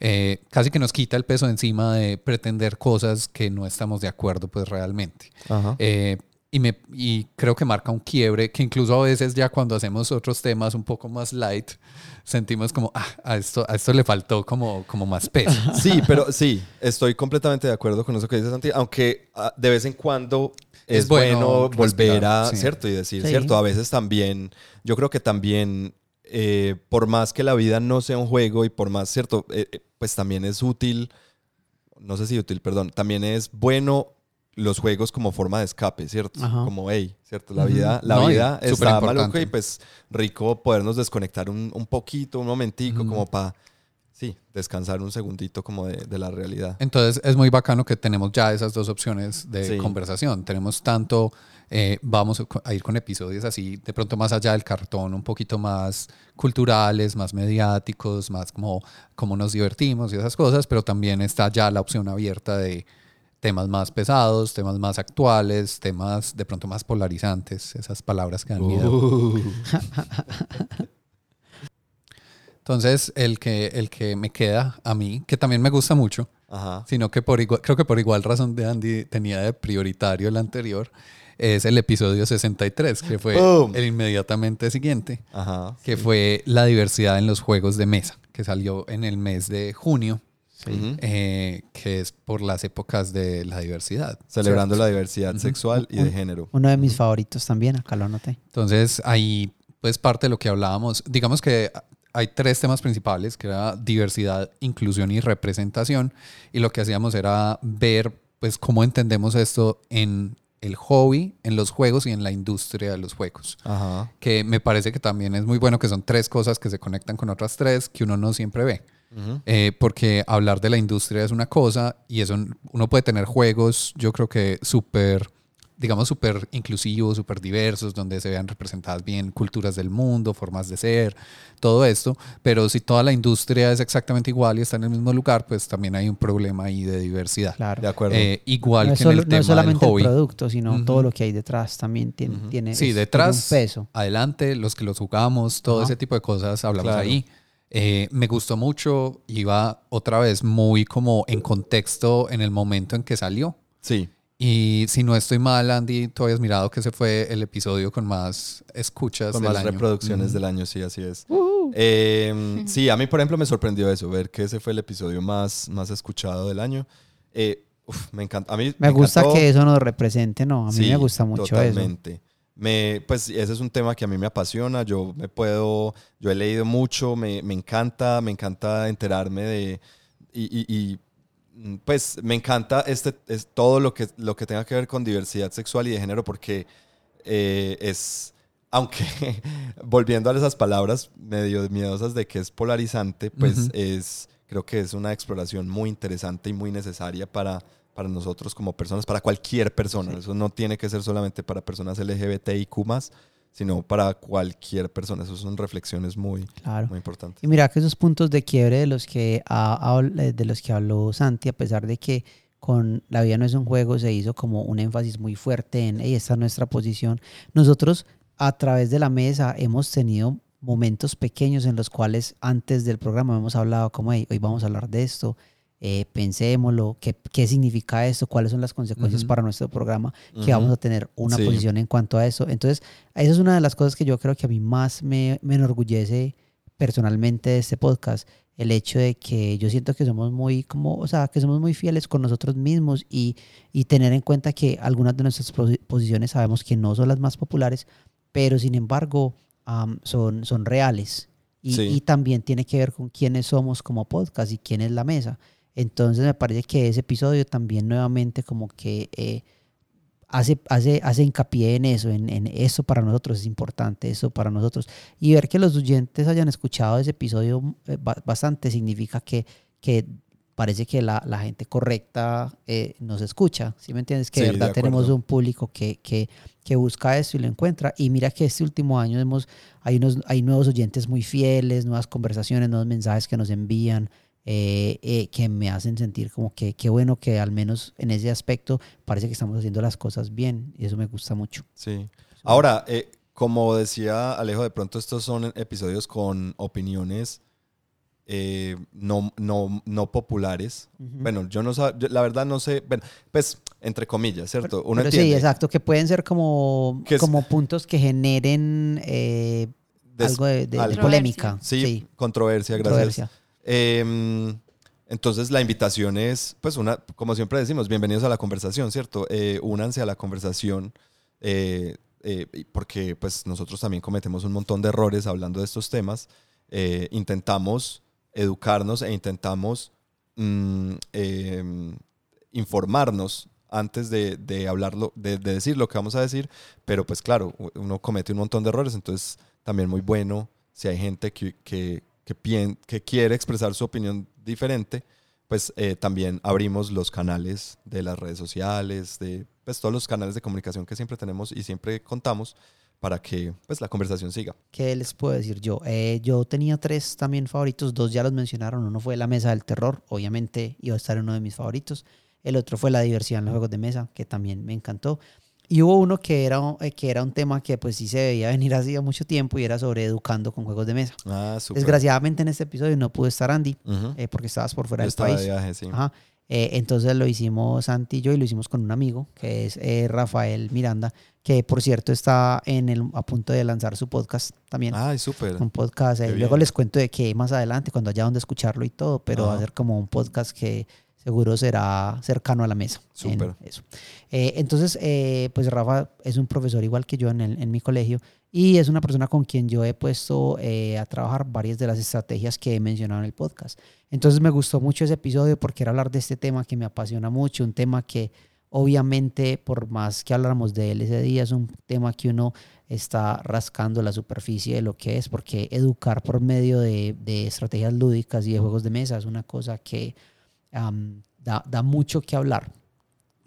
eh, casi que nos quita el peso de encima de pretender cosas que no estamos de acuerdo pues realmente. Ajá. Eh, y, me, y creo que marca un quiebre que incluso a veces ya cuando hacemos otros temas un poco más light, sentimos como, ah, a esto, a esto le faltó como, como más peso. Sí, pero sí, estoy completamente de acuerdo con eso que dices, Santi, aunque ah, de vez en cuando es, Es bueno bueno, volver respirar, a, sí. ¿cierto? Y decir, Sí. ¿cierto? A veces también, yo creo que también, eh, por más que la vida no sea un juego y por más, ¿cierto? Eh, eh, pues también es útil, no sé si útil, perdón, también es bueno los juegos como forma de escape, ¿cierto? Ajá. Como, hey, ¿cierto? La vida, la No, vida súper está maluca y pues rico podernos desconectar un, un poquito, un momentico, como para, sí, descansar un segundito como de, de la realidad. Entonces es muy bacano que tenemos ya esas dos opciones de Sí. conversación. Tenemos tanto, eh, vamos a ir con episodios así, de pronto más allá del cartón, un poquito más culturales, más mediáticos, más como cómo nos divertimos y esas cosas, pero también está ya la opción abierta de temas más pesados, temas más actuales, temas de pronto más polarizantes, esas palabras que dan miedo. Uh. Entonces, el que, el que me queda a mí, que también me gusta mucho, Ajá. sino que por igual, creo que por igual razón de Andy tenía de prioritario el anterior, es el episodio 63, que fue el inmediatamente siguiente, Ajá. que fue la diversidad en los juegos de mesa, que salió en el mes de junio, Ujú. eh, que es por las épocas de la diversidad. Celebrando ¿cierto? la diversidad sexual y de género. Uno de mis favoritos también, acá lo anoté. Entonces, ahí, pues parte de lo que hablábamos, digamos que hay tres temas principales, que era diversidad, inclusión y representación, y lo que hacíamos era ver, pues, cómo entendemos esto en el hobby, en los juegos y en la industria de los juegos. Ajá. Que me parece que también es muy bueno que son tres cosas que se conectan con otras tres que uno no siempre ve. Eh, porque hablar de la industria es una cosa y eso uno puede tener juegos, yo creo que súper, digamos, súper inclusivos, súper diversos, donde se vean representadas bien culturas del mundo, formas de ser, todo esto. Pero si toda la industria es exactamente igual y está en el mismo lugar, pues también hay un problema ahí de diversidad. Claro. De acuerdo. Eh, igual no que es, solo- en el no tema es solamente del el hobby. producto, sino todo lo que hay detrás también tiene, tiene Sí, es- tiene detrás, un peso. adelante, los que los jugamos, todo ese tipo de cosas hablamos Claro. ahí. Eh, me gustó mucho, iba otra vez muy como en contexto en el momento en que salió. Sí. Y si no estoy mal, Andy, tú habías mirado que ese fue el episodio con más escuchas Con del más año. reproducciones del año, sí, así es. Eh, sí, a mí, por ejemplo, me sorprendió eso, ver que ese fue el episodio más, más escuchado del año. Eh, uf, me encanta. A mí Me gusta encantó. que eso nos represente, no, a mí Sí, me gusta mucho eso. Me, pues ese es un tema que a mí me apasiona. Yo me puedo, yo he leído mucho, me, me encanta, me encanta enterarme de y, y- y, mm, pues me encanta este es todo lo que lo que tenga que ver con diversidad sexual y de género porque eh, es aunque volviendo a esas palabras medio miedosas de que es polarizante, pues Ujú. es creo que es una exploración muy interesante y muy necesaria para para nosotros como personas, para cualquier persona. Eso no tiene que ser solamente para personas LGBTIQ sino para cualquier persona. Esas son reflexiones muy, Claro. muy importantes. Y mira que esos puntos de quiebre de los que ha- eh, de los que habló Santi, a pesar de que con La vida no es un juego se hizo como un énfasis muy fuerte en, "Ey, esta es nuestra posición. Nosotros a través de la mesa hemos tenido momentos pequeños en los cuales antes del programa hemos hablado como, "Ey, hoy vamos a hablar de esto, eh, pensémoslo, ¿qué, qué significa esto, cuáles son las consecuencias para nuestro programa, que vamos a tener una Sí. posición en cuanto a eso. Entonces, esa es una de las cosas que yo creo que a mí más me, me enorgullece personalmente de este podcast, el hecho de que yo siento que somos muy como, o sea, que somos muy fieles con nosotros mismos y, y tener en cuenta que algunas de nuestras posi- posiciones sabemos que no son las más populares, pero sin embargo am, son, son reales. Y, Sí. y también tiene que ver con quiénes somos como podcast y quién es la mesa. Entonces me parece que ese episodio también nuevamente como que eh, hace, hace, hace hincapié en eso, en, en eso para nosotros es importante, eso para nosotros. Y ver que los oyentes hayan escuchado ese episodio eh, ba- bastante significa que, que parece que la, la gente correcta eh, nos escucha, ¿sí me entiendes? Que Sí, de de verdad tenemos un público que, que, que busca eso y lo encuentra. Y mira que este último año hemos, hay, unos, hay nuevos oyentes muy fieles, nuevas conversaciones, nuevos mensajes que nos envían. Eh, eh, que me hacen sentir como que qué bueno que al menos en ese aspecto parece que estamos haciendo las cosas bien y eso me gusta mucho. Sí. Ahora, eh, como decía Alejo, de pronto estos son episodios con opiniones eh, no, no, no populares. Bueno, yo no sé, la verdad no sé, bueno, pues entre comillas, ¿cierto? Uno Pero sí, entiende. exacto, que pueden ser como, como puntos que generen eh, Des- algo de, de- de polémica. Sí, controversia, gracias. controversia. Eh, entonces la invitación es, pues una, como siempre decimos, bienvenidos a la conversación, ¿cierto? Eh, únanse a la conversación eh, eh, porque pues nosotros también cometemos un montón de errores hablando de estos temas. Eh, intentamos educarnos e intentamos mm, eh, informarnos antes de, de hablarlo, de, de decir lo que vamos a decir, pero pues claro, uno comete un montón de errores, entonces también muy bueno si hay gente que, que, que, quiere expresar su opinión diferente, pues eh, también abrimos los canales de las redes sociales, de pues, todos los canales de comunicación que siempre tenemos y siempre contamos para que pues, la conversación siga. ¿Qué les puedo decir yo? Eh, yo tenía tres también favoritos, dos ya los mencionaron. Uno fue La Mesa del Terror, obviamente iba a estar uno de mis favoritos. El otro fue La Diversidad en los Juegos de Mesa, que también me encantó. Y hubo uno que era, eh, que era un tema que pues sí se veía venir hacía mucho tiempo y era sobre educando con juegos de mesa. Ah, súper. Desgraciadamente en este episodio no pudo estar Andy, eh, porque estabas por fuera Yo del país. de viaje, sí. Ajá. Eh, entonces lo hicimos Santi y yo y lo hicimos con un amigo que es eh, Rafael Miranda, que por cierto está en el, a punto de lanzar su podcast también. Ay, súper. Un podcast. luego les cuento de qué más adelante, cuando haya donde escucharlo y todo, pero va a ser como un podcast que seguro será cercano a la mesa. en Súper. Eso. Eh, entonces, eh, pues Rafa es un profesor igual que yo en, el- en mi colegio y es una persona con quien yo he puesto eh, a trabajar varias de las estrategias que he mencionado en el podcast. Entonces me gustó mucho ese episodio porque era hablar de este tema que me apasiona mucho, un tema que obviamente por más que habláramos de él ese día es un tema que uno está rascando la superficie de lo que es, porque educar por medio de, de estrategias lúdicas y de juegos de mesa es una cosa que am, da, da mucho que hablar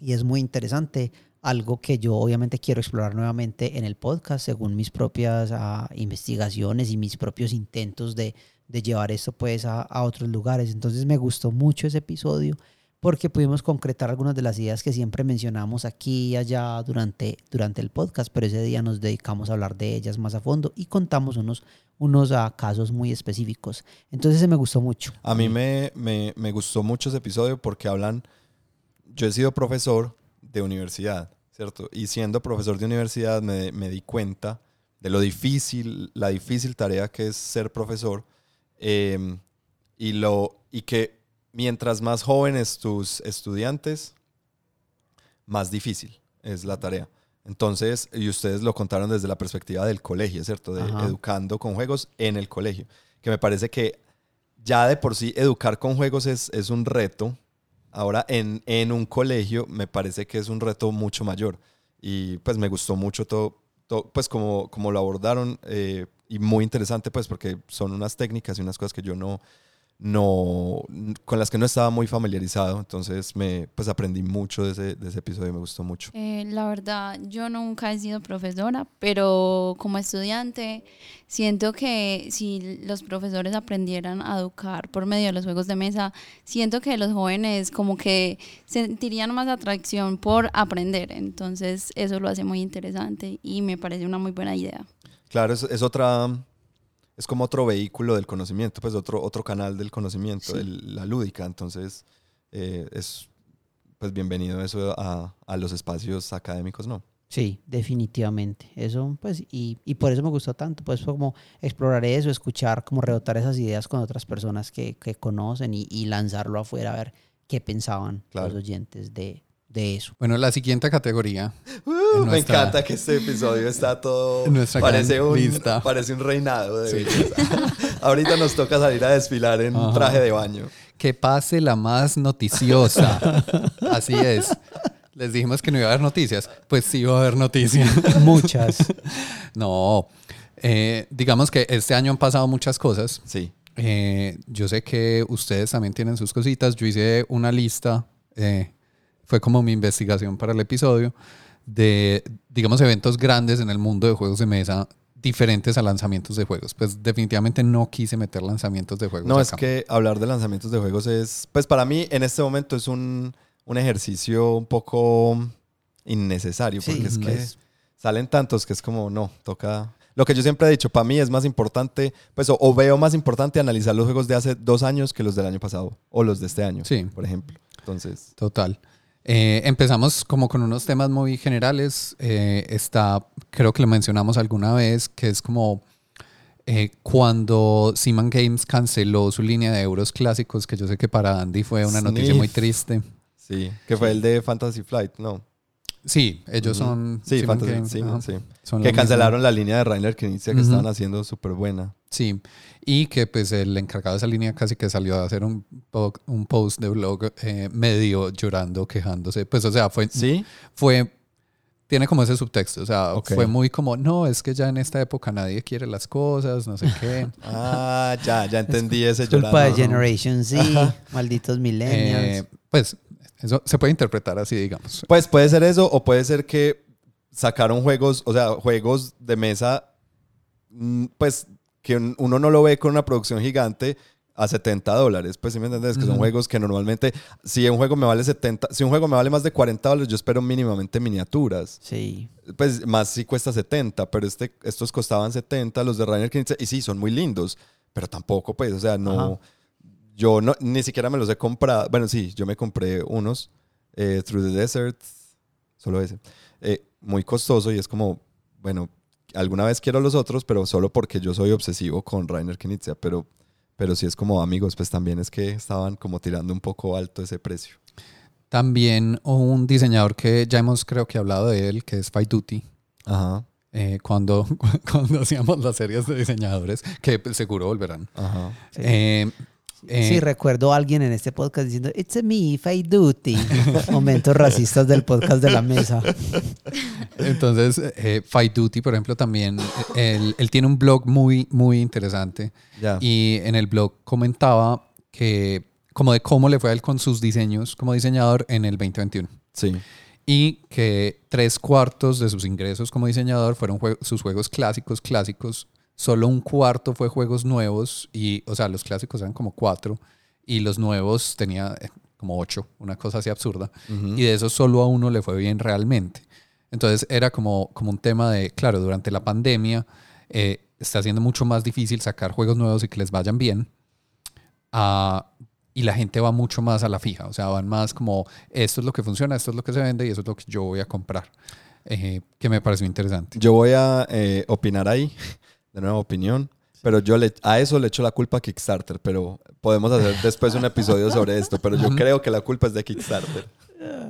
y es muy interesante. Algo que yo obviamente quiero explorar nuevamente en el podcast, según mis propias ah, investigaciones y mis propios intentos de, de llevar esto pues a, a otros lugares. Entonces me gustó mucho ese episodio porque pudimos concretar algunas de las ideas que siempre mencionamos aquí y allá durante, durante el podcast, pero ese día nos dedicamos a hablar de ellas más a fondo y contamos unos, unos ah, casos muy específicos. Entonces ese me gustó mucho. A mí me, me, me gustó mucho ese episodio porque hablan, yo he sido profesor de universidad, ¿cierto? Y siendo profesor de universidad me, me di cuenta de lo difícil, la difícil tarea que es ser profesor eh, y, lo, y que mientras más jóvenes tus estudiantes, más difícil es la tarea. Entonces, y ustedes lo contaron desde la perspectiva del colegio, ¿cierto? De Ajá. educando con juegos en el colegio. Que me parece que ya de por sí educar con juegos es, es un reto. Ahora en, en un colegio me parece que es un reto mucho mayor. Y pues me gustó mucho todo, todo, pues como, como lo abordaron eh, y muy interesante pues porque son unas técnicas y unas cosas que yo no, no, con las que no estaba muy familiarizado. Entonces me, pues aprendí mucho de ese, de ese episodio y me gustó mucho. Eh, la verdad, yo nunca he sido profesora, pero como estudiante siento que si los profesores aprendieran a educar por medio de los juegos de mesa, siento que los jóvenes como que sentirían más atracción por aprender. Entonces eso lo hace muy interesante y me parece una muy buena idea. Claro, es, es otra, es como otro vehículo del conocimiento, pues otro, otro canal del conocimiento, Sí. el- la lúdica. Entonces, eh, es pues bienvenido eso a, a los espacios académicos, ¿no? Sí, definitivamente. Eso, pues, y, y por eso me gustó tanto, pues como explorar eso, escuchar, como rebotar esas ideas con otras personas que, que conocen y, y lanzarlo afuera a ver qué pensaban Claro. los oyentes de, de eso. Bueno, la siguiente categoría. Uh, me encanta que este episodio está todo... Parece, un, lista. parece un reinado de Sí. Ahorita nos toca salir a desfilar en Ajá. traje de baño. Que pase la más noticiosa. Así es. Les dijimos que no iba a haber noticias. Pues sí iba a haber noticias. Muchas. No. Eh, digamos que este año han pasado muchas cosas. Sí. Eh, yo sé que ustedes también tienen sus cositas. Yo hice una lista, eh, fue como mi investigación para el episodio, de, digamos, eventos grandes en el mundo de juegos de mesa diferentes a lanzamientos de juegos. Pues definitivamente no quise meter lanzamientos de juegos. No, es que hablar de lanzamientos de juegos es, pues para mí en este momento es un, un ejercicio un poco innecesario, Sí, porque es que salen tantos que es como, no, toca... lo que yo siempre he dicho, para mí es más importante, pues, o, o veo más importante analizar los juegos de hace dos años que los del año pasado, o los de este año, Sí. por ejemplo. Entonces, Total. Eh, empezamos como con unos temas muy generales. Eh, está, creo que lo mencionamos alguna vez, que es como eh, cuando Seaman Games canceló su línea de euros clásicos, que yo sé que para Andy fue una noticia muy triste. sí, que fue el de Fantasy Flight, ¿no? Sí, ellos son. Sí, Seaman Fantasy, sí. Son Que cancelaron la línea de Rainer Knizia que Ujú. estaban haciendo súper buena. Sí, y que pues el encargado de esa línea casi que salió a hacer un, un post de blog eh, medio llorando, quejándose. Pues o sea, fue, ¿Sí? fue, tiene como ese subtexto, o sea, Ok. fue muy como, no, es que ya en esta época nadie quiere las cosas, no sé qué. Ah, ya, ya entendí ese Culpa de llorando. Generation Z, malditos millennials. Eh, pues eso se puede interpretar así, digamos. Pues puede ser eso o puede ser que sacaron juegos, o sea, juegos de mesa, mm, pues que un- uno no lo ve con una producción gigante a 70 dólares, pues si me entiendes, que son Ujú. juegos que normalmente, si un juego me vale 70, si un juego me vale más de 40 dólares, yo espero mínimamente miniaturas. sí. Pues más si cuesta 70, pero este, estos costaban 70, los de Rainer Knizia, y sí, son muy lindos, pero tampoco, pues, o sea, no, Ajá. Yo no, ni siquiera me los he comprado, bueno, sí, yo me compré unos, eh, Through the Desert, solo ese, eh, muy costoso y es como, bueno, alguna vez quiero los otros, pero solo porque yo soy obsesivo con Rainer Knizia, pero, pero sí es como amigos, pues también es que estaban como tirando un poco alto ese precio. También un diseñador que ya hemos creo que hablado de él, que es Fight Duty. Ajá, eh, cuando, cuando hacíamos las series de diseñadores, que seguro volverán. ajá. Sí. Eh, eh, Sí, recuerdo a alguien en este podcast diciendo, It's a me, Fight Duty. Momentos racistas del podcast de la mesa. Entonces, eh, Fight Duty, por ejemplo, también, él, él tiene un blog muy, muy interesante. Y en el blog comentaba que, como de cómo le fue a él con sus diseños como diseñador en el 2021. Sí. Y que tres cuartos de sus ingresos como diseñador fueron jue- sus juegos clásicos, clásicos. Solo un cuarto fue juegos nuevos. Y, o sea, los clásicos eran como cuatro. Y los nuevos tenía eh, como ocho, una cosa así absurda. Y de eso solo a uno le fue bien realmente. Entonces era como, como un tema de, claro, durante la pandemia eh, está siendo mucho más difícil sacar juegos nuevos y que les vayan bien. Ah, y la gente va mucho más a la fija, o sea, van más como, esto es lo que funciona, esto es lo que se vende y eso es lo que yo voy a comprar. Eh, que me pareció interesante. Yo voy a eh, opinar ahí, de nuevo opinión, pero yo le, a eso le echo la culpa a Kickstarter, pero podemos hacer después un episodio sobre esto, pero yo creo que la culpa es de Kickstarter.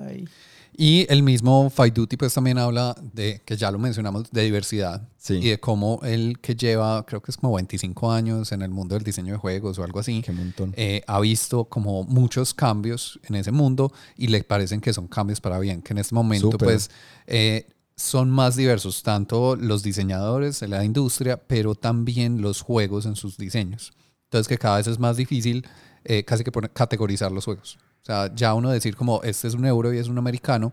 Ay. Y el mismo Fight Duty pues también habla de, que ya lo mencionamos, de diversidad Sí. y de cómo él que lleva, creo que es como 25 años en el mundo del diseño de juegos o algo así, Qué montón. eh, ha visto como muchos cambios en ese mundo y le parecen que son cambios para bien, que en este momento Súper. pues eh, son más diversos, tanto los diseñadores la industria, pero también los juegos en sus diseños. Entonces que cada vez es más difícil eh, casi que categorizar los juegos. O sea, ya uno decir como este es un euro y es un americano,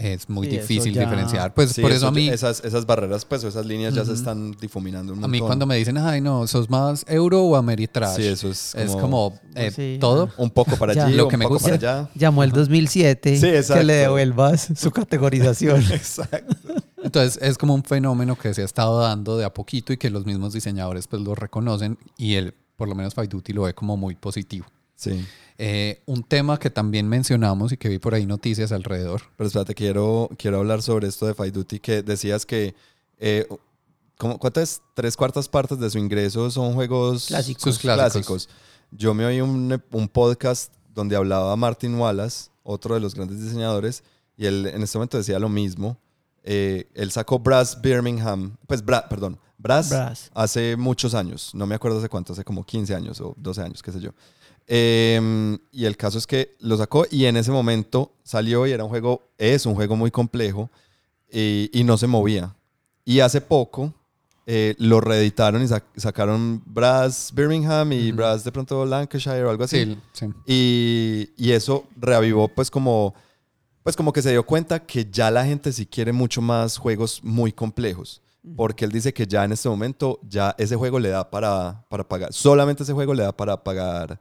es muy Sí, difícil ya- diferenciar. Pues Sí, por eso, a mí... Esas, esas barreras, pues, o esas líneas ya se están difuminando un A montón. mí cuando me dicen, ay no, sos más euro o ameritrash. Sí, eso es Es como- como eh, Sí. todo. Un poco para allí, Lo un que me poco gusta- para allá. Llamó el 2007 Sí, que exacto. le devuelvas su categorización. Exacto. Entonces es como un fenómeno que se ha estado dando de a poquito y que los mismos diseñadores pues lo reconocen y él, por lo menos Fight Duty, lo ve como muy positivo. Sí. Eh, un tema que también mencionamos y que vi por ahí noticias alrededor. Pero espérate, quiero, quiero hablar sobre esto de Fight Duty, que decías que... Eh, ¿cómo- ¿Cuántas? Tres cuartas partes de su ingreso son juegos Clásicos. Sus clásicos. Yo me oí un, un podcast donde hablaba Martin Wallace, otro de los grandes diseñadores, y él en este momento decía lo mismo. Eh, él sacó Brass Birmingham, pues, Bra- perdón, Brass, Brass. hace muchos años, no me acuerdo hace cuánto, hace como 15 años o 12 años, qué sé yo. Eh, y el caso es que lo sacó y en ese momento salió y era un juego, es un juego muy complejo y, y no se movía. Y hace poco eh, lo reeditaron y sac- sacaron Brass Birmingham y Ujú. Brass de pronto Lancashire o algo así. Sí, sí. Y, y eso reavivó pues como, pues como que se dio cuenta que ya la gente sí quiere mucho más juegos muy complejos. Porque él dice que ya en este momento ya ese juego le da para, para pagar, solamente ese juego le da para pagar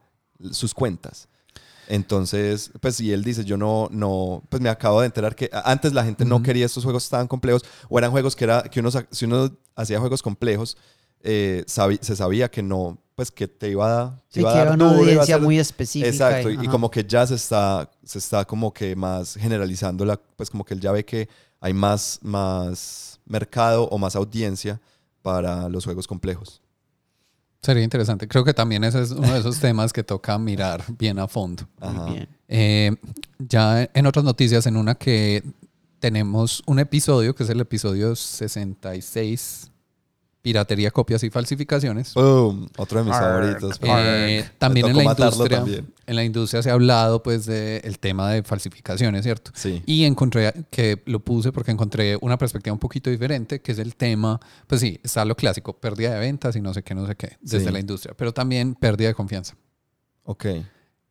sus cuentas. Entonces, pues si él dice, yo no, no, pues me acabo de enterar que antes la gente no quería estos juegos tan complejos o eran juegos que era, que uno, si uno hacía juegos complejos, eh, sabi- se sabía que no, pues que te iba a, te Sí, iba a dar era una duro, iba a audiencia ser- muy específica. Exacto, y, y como que ya se está, se está como que más generalizando la, pues como que él ya ve que hay más, más mercado o más audiencia para los juegos complejos. Sería interesante. Creo que también ese es uno de esos temas que toca mirar bien a fondo. Ajá. Muy bien. Eh, ya en otras noticias, en una que tenemos un episodio, que es el episodio 66, Piratería, Copias y Falsificaciones. Boom, otro de mis Arr, favoritos. Eh, también en la industria también. en la industria se ha hablado pues del tema de falsificaciones, ¿cierto? Sí. Y encontré que lo puse porque encontré una perspectiva un poquito diferente, que es el tema, pues sí, está lo clásico, pérdida de ventas y no sé qué, no sé qué, desde Sí. la industria, pero también pérdida de confianza. Ok.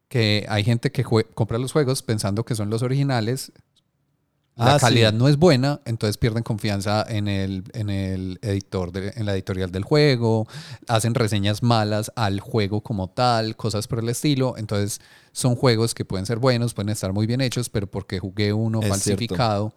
Que hay gente que compra los juegos pensando que son los originales, la Ah, sí. calidad no es buena, entonces pierden confianza en el, en el editor, de- en la editorial del juego, hacen reseñas malas al juego como tal, cosas por el estilo. Entonces son juegos que pueden ser buenos, pueden estar muy bien hechos, pero porque jugué uno Es falsificado,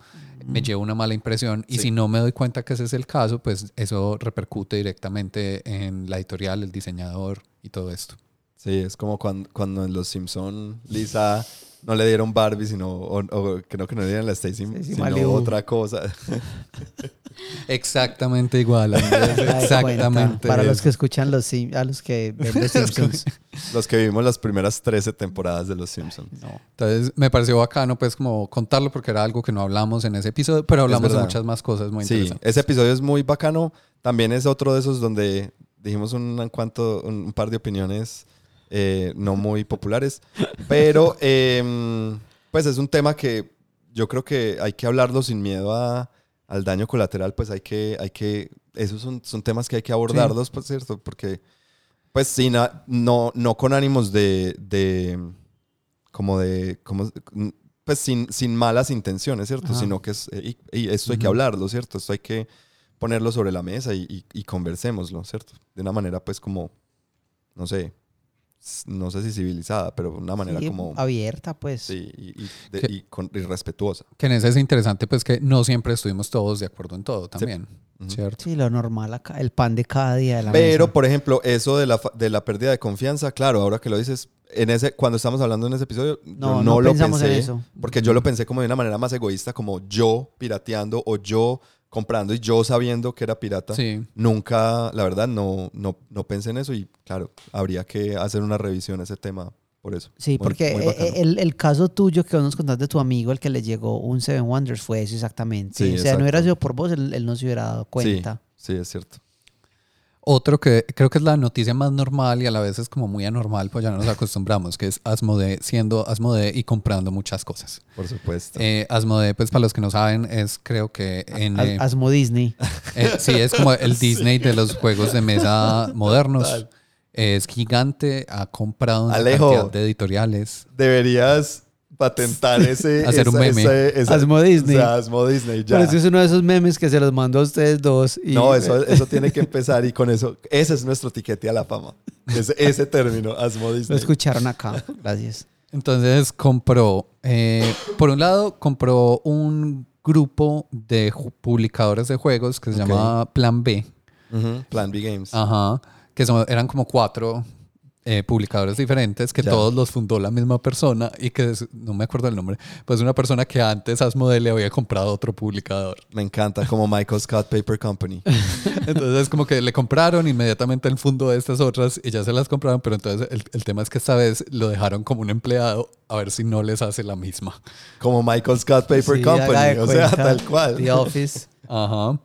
me llevo una mala impresión. Y Sí. si no me doy cuenta que ese es el caso, pues eso repercute directamente en la editorial, el diseñador y todo esto. Sí, es como cuando, cuando en Los Simpson Lisa no le dieron Barbie, sino, o, o que no que no le dieron la Stacy, Stacy sino Malibu. otra cosa. Exactamente igual. Andrés. Exactamente. Para los que escuchan los Sim- a los que ven los Simpsons. Los que vimos las primeras 13 temporadas de Los Simpsons. No. Entonces me pareció bacano pues como contarlo porque era algo que no hablamos en ese episodio, pero hablamos de muchas más cosas muy Sí, interesantes. ese episodio es muy bacano. También es otro de esos donde dijimos un, en cuanto, un, un par de opiniones eh, no muy populares. Pero em, pues es un tema que yo creo que hay que hablarlo sin miedo a, al daño colateral. Pues hay que, hay que, esos son, son temas que hay que abordarlos, pues cierto, porque pues sin, a- no, no con ánimos de, de como de, como, pues sin, sin malas intenciones, ¿cierto? Ajá. Sino que es, eh, y, y esto hay que hablarlo, ¿cierto? Esto hay que ponerlo sobre la mesa y, y, y conversémoslo, ¿cierto? De una manera pues como, no sé, no sé si civilizada, pero una manera Sí, como, abierta, pues. sí, y, y, de- Que- y con- y respetuosa. Que en ese es interesante pues que no siempre estuvimos todos de acuerdo en todo también, Ujú. ¿cierto? Sí, lo normal acá, el pan de cada día de la Pero, mesa. por ejemplo, eso de la, de la pérdida de confianza, claro, ahora que lo dices, en ese, cuando estamos hablando en ese episodio, no, yo no, no, lo pensamos pensé, en eso. porque yo lo pensé como de una manera más egoísta, como yo pirateando o yo comprando y yo sabiendo que era pirata. Sí. Nunca, la verdad, no, no, no pensé en eso y claro, habría que hacer una revisión a ese tema por eso. Sí, Muy- porque muy eh, bacano. el, el caso tuyo que vos nos contaste de tu amigo, el que le llegó un Seven Wonders, fue eso exactamente. Sí, o sea, no hubiera sido por vos, él, él no se hubiera dado cuenta. Sí, es cierto. Otro que creo que es la noticia más normal y a la vez es como muy anormal, pues ya no nos acostumbramos, que es Asmodee siendo Asmodee y comprando muchas cosas. Por supuesto. Eh, Asmodee, pues para los que no saben, es creo que en... Eh, Asmo Disney. Eh, sí, es como el Disney de los juegos de mesa modernos. Total. Es gigante, ha comprado una Alejo. cantidad de editoriales. Deberías patentar ese... Hacer un meme. Asmo Disney. O sea, Asmo Disney, ya. Pero ese es uno de esos memes que se los mando a ustedes dos. Y, No, eso, eso tiene que empezar y con eso, ese es nuestro tiquete a la fama. Ese, ese término, Asmo Lo Disney. escucharon acá. Gracias. Entonces compró, eh, por un lado, compró un grupo de publicadores de juegos que se Ok. llama Plan B. Plan B Games. Ajá. Que son- eran como cuatro eh, publicadores diferentes que Ya. todos los fundó la misma persona y que es- no me acuerdo el nombre, pues una persona que antes Asmodee le había comprado otro publicador. Me encanta, como Michael Scott Paper Company. Entonces como que le compraron inmediatamente el fondo de estas otras y ya se las compraron, pero entonces el, el tema es que esta vez lo dejaron como un empleado a ver si no les hace la misma. Como Michael Scott Paper Sí, Company. O sea, tal cual. The Office. Ajá.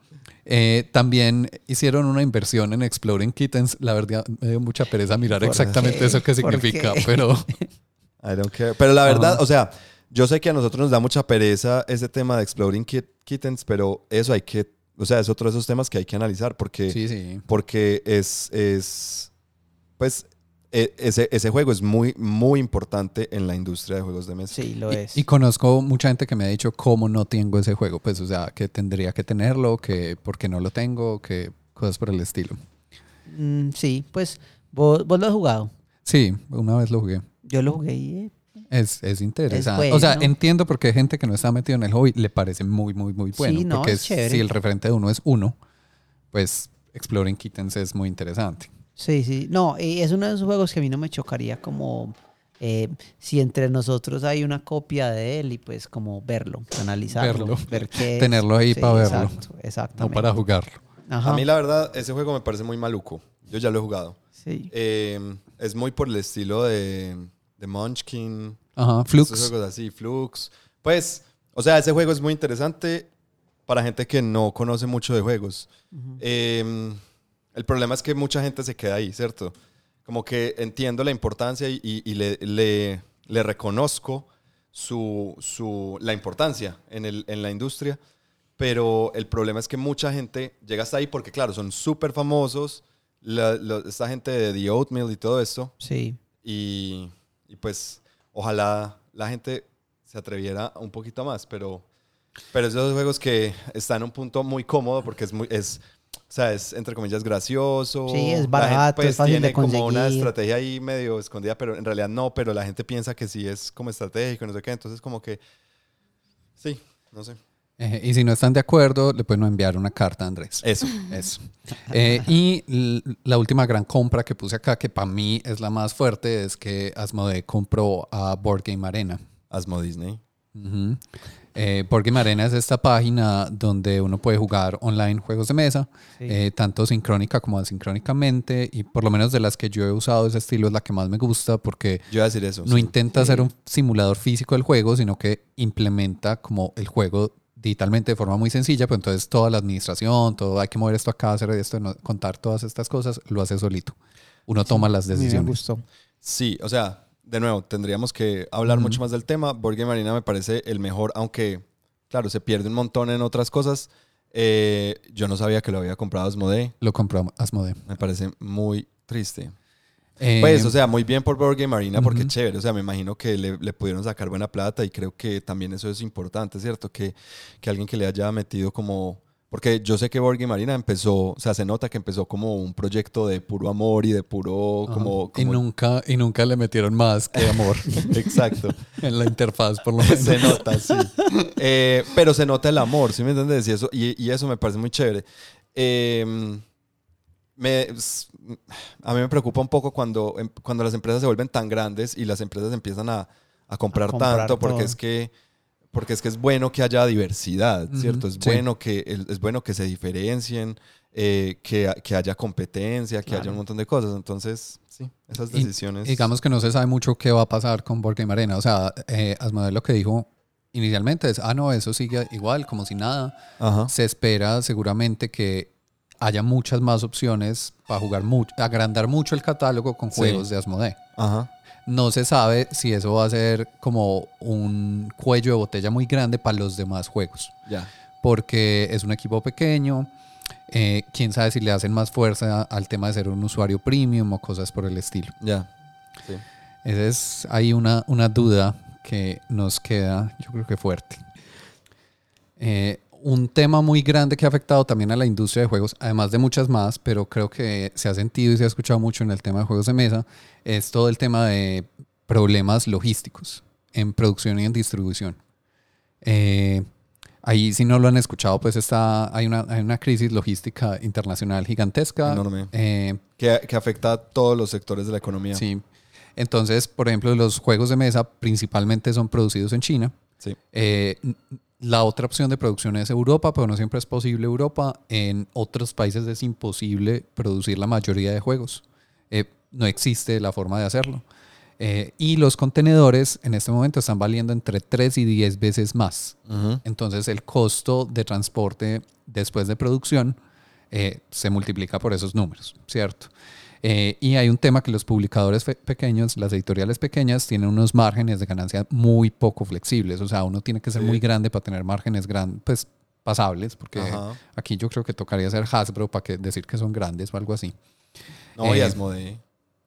Eh, también hicieron una inversión en Exploring Kittens. La verdad me dio mucha pereza mirar ¿Por exactamente qué? eso que ¿Por significa, qué? pero I don't care. Pero la verdad, o sea, yo sé que a nosotros nos da mucha pereza ese tema de Exploring Kit- Kittens, pero eso hay que, o sea, es otro de esos temas que hay que analizar porque, sí, sí. porque es, es, pues, ese, ese juego es muy, muy importante en la industria de juegos de mesa. Sí, lo Y- es. Y, conozco mucha gente que me ha dicho cómo no tengo ese juego. Pues, o sea, que tendría que tenerlo, que por qué no lo tengo, que cosas por el estilo. Mm, sí, pues vos, vos lo has jugado. Sí, una vez lo jugué. Yo lo jugué y eh, Es, es interesante. Es O sea, entiendo por qué hay gente que no está metido en el hobby le parece muy, muy, muy bueno. Sí, no, porque es chévere. si el referente de uno es uno, pues Exploring Kittens es muy interesante. Sí, sí. No, y es uno de esos juegos que a mí no me chocaría como eh, si entre nosotros hay una copia de él y pues como verlo, analizarlo, Verlo. ver qué es. Tenerlo ahí para verlo. Exacto, No exactamente. para jugarlo. Ajá. A mí la verdad, ese juego me parece muy maluco. Yo ya lo he jugado. Sí. Eh, es muy por el estilo de, de Munchkin. Ajá, Flux. juegos así, Flux. Pues, o sea, ese juego es muy interesante para gente que no conoce mucho de juegos. Eh, el problema es que mucha gente se queda ahí, ¿cierto? Como que entiendo la importancia y, y- y le, le- le reconozco su, su- la importancia en, el- en la industria, pero el problema es que mucha gente llega hasta ahí porque, claro, son súper famosos, la- la- esta gente de The Oatmeal y todo esto, Sí. y, y pues ojalá la gente se atreviera un poquito más, pero, pero esos juegos que están en un punto muy cómodo porque es muy, es, o sea, es entre comillas gracioso. Sí, es La gente, barato, es fácil tiene de como una conseguir. estrategia ahí medio escondida, pero en realidad no, pero la gente piensa que sí es como estratégico, no sé qué, entonces como que, sí, no sé. Eh, y si no están de acuerdo, le pueden enviar una carta a Andrés. Eso. Eso. Eh, y la última gran compra que puse acá, que para mí es la más fuerte, es que Asmodee compró a Board Game Arena. Asmo Disney. Ujú. Eh, Game Arena es esta página donde uno puede jugar online juegos de mesa, Sí. eh, tanto sincrónica como asincrónicamente, y por lo menos de las que yo he usado, ese estilo es la que más me gusta porque Yo iba a decir eso. no sí. intenta hacer un simulador físico del juego, sino que implementa como el juego digitalmente de forma muy sencilla, pues entonces toda la administración, todo hay que mover esto acá, hacer esto, no- contar todas estas cosas, lo hace solito. Uno toma las mí me decisiones. gustó. Sí, o sea, de nuevo, tendríamos que hablar mucho más del tema. Board Game Arena me parece el mejor, aunque, claro, se pierde un montón en otras cosas. Eh, yo no sabía que lo había comprado Asmodee. Lo compró Asmodee. Me parece muy triste. Eh, Pues, o sea, muy bien por Board Game Arena porque ujú. chévere. O sea, me imagino que le, le pudieron sacar buena plata y creo que también eso es importante, ¿cierto? Que, que alguien que le haya metido como... Porque yo sé que Board Game Arena empezó, o sea, se nota que empezó como un proyecto de puro amor y de puro... ajá. Como, y, como- nunca, y nunca le metieron más que amor Exacto. en la interfaz, por lo menos. se nota, sí. Eh, pero se nota el amor, ¿sí me entiendes? Y eso, y, y eso me parece muy chévere. Eh, me- s- a mí me preocupa un poco cuando, em- cuando las empresas se vuelven tan grandes y las empresas empiezan a, a comprar, comprar tanto porque es que porque es que es bueno que haya diversidad, ¿cierto? Es sí. bueno que es bueno que se diferencien, eh, que, que haya competencia, que haya Claro. un montón de cosas. Entonces, sí, esas Y- decisiones. Digamos que no se sabe mucho qué va a pasar con Board Game Arena. O sea, eh, Asmodee lo que dijo inicialmente es, ah, no, eso sigue igual, como si nada. Ajá. Se espera seguramente que haya muchas más opciones para jugar mucho, agrandar mucho el catálogo con Sí. juegos de Asmodee. Ajá. No se sabe si eso va a ser como un cuello de botella muy grande para los demás juegos, Ya. porque es un equipo pequeño. eh, quién sabe si le hacen más fuerza al tema de ser un usuario premium o cosas por el estilo. Ya. Sí. Esa es ahí una, una duda que nos queda, yo creo que fuerte. Eh, un tema muy grande que ha afectado también a la industria de juegos, además de muchas más, pero creo que se ha sentido y se ha escuchado mucho en el tema de juegos de mesa, es todo el tema de problemas logísticos en producción y en distribución. Eh, ahí, si no lo han escuchado, pues está, hay, una, hay una crisis logística internacional gigantesca. Enorme. Eh, que, que afecta a todos los sectores de la economía. Sí. Entonces, por ejemplo, los juegos de mesa principalmente son producidos en China. Sí. Eh, la otra opción de producción es Europa, pero no siempre es posible Europa. En otros países es imposible producir la mayoría de juegos. Eh, no existe la forma de hacerlo. Eh, y los contenedores en este momento están valiendo entre 3 y 10 veces más. Entonces el costo de transporte después de producción eh, se multiplica por esos números, ¿cierto? Eh, y hay un tema que los publicadores pequeños, las editoriales pequeñas, tienen unos márgenes de ganancia muy poco flexibles. O sea, uno tiene que ser Sí. muy grande para tener márgenes gran, pues, pasables, porque Ajá. aquí yo creo que tocaría ser Hasbro para que decir que son grandes o algo así. No, y Eh, Asmodee.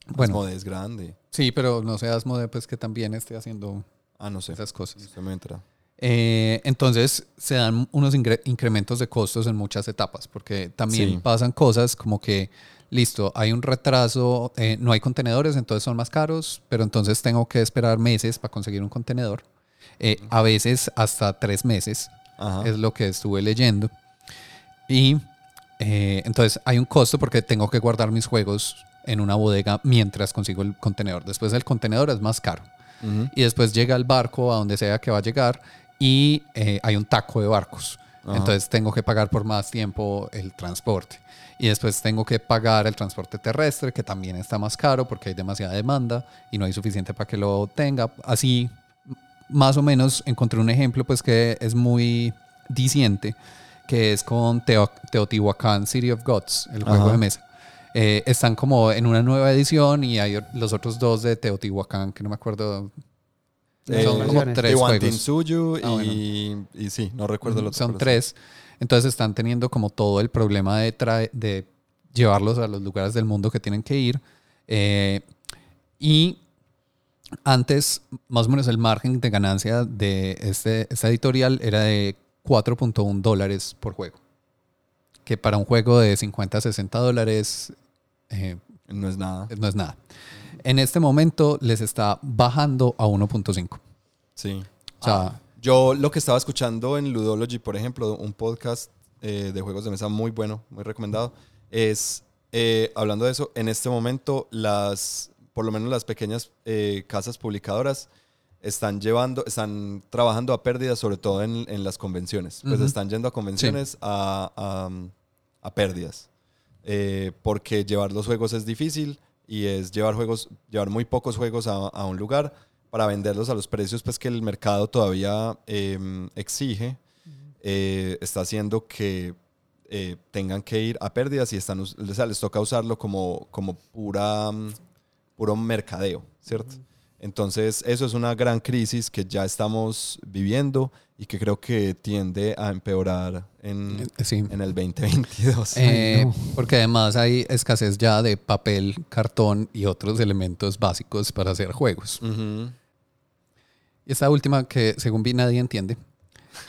bueno. Asmodee es grande. Sí, pero no seas Asmodee, pues que también esté haciendo Ah, no sé. esas cosas. Sé, me entra. Eh, entonces se dan unos incrementos de costos en muchas etapas, porque también Sí. pasan cosas como que, listo, hay un retraso, eh, no hay contenedores, entonces son más caros, pero entonces tengo que esperar meses para conseguir un contenedor. Eh, a veces hasta tres meses, Ajá. es lo que estuve leyendo. Y eh, entonces hay un costo porque tengo que guardar mis juegos en una bodega mientras consigo el contenedor. Después el contenedor es más caro. Y después llega el barco a donde sea que va a llegar y eh, hay un taco de barcos. Entonces tengo que pagar por más tiempo el transporte. Y después tengo que pagar el transporte terrestre, que también está más caro porque hay demasiada demanda y no hay suficiente para que lo tenga. Así, más o menos, encontré un ejemplo pues que es muy diciente, que es con Teo- Teotihuacán City of Gods, el juego Ajá. de mesa. Eh, están como en una nueva edición y hay los otros dos de Teotihuacán, que no me acuerdo. Eh, son como tres juegos. Tinsuyu Ah, y, y sí, no recuerdo otro. Son sí. Entonces están teniendo como todo el problema de, de llevarlos a los lugares del mundo que tienen que ir. Eh, y antes, más o menos el margen de ganancia de este, esta editorial era de 4.1 dólares por juego. Que para un juego de 50 a 60 dólares eh, No es nada. no es nada. En este momento les está bajando a 1.5. Sí. O sea, Yo lo que estaba escuchando en Ludology, por ejemplo, un podcast eh, de juegos de mesa muy bueno, muy recomendado, es, eh, hablando de eso, en este momento las, por lo menos las pequeñas eh, casas publicadoras están llevando, están trabajando a pérdidas, sobre todo en, en las convenciones. Pues están yendo a convenciones a, a, a pérdidas. Porque llevar los juegos es difícil y es llevar juegos, llevar muy pocos juegos a, a un lugar para venderlos a los precios pues, que el mercado todavía eh, exige, eh, está haciendo que eh, tengan que ir a pérdidas y están, o les toca usarlo como, como pura, puro mercadeo, ¿cierto? Entonces, eso es una gran crisis que ya estamos viviendo y que creo que tiende a empeorar en, eh, sí. en el 2022. Eh, no. Porque además hay escasez ya de papel, cartón y otros elementos básicos para hacer juegos. Y esta última que según vi nadie entiende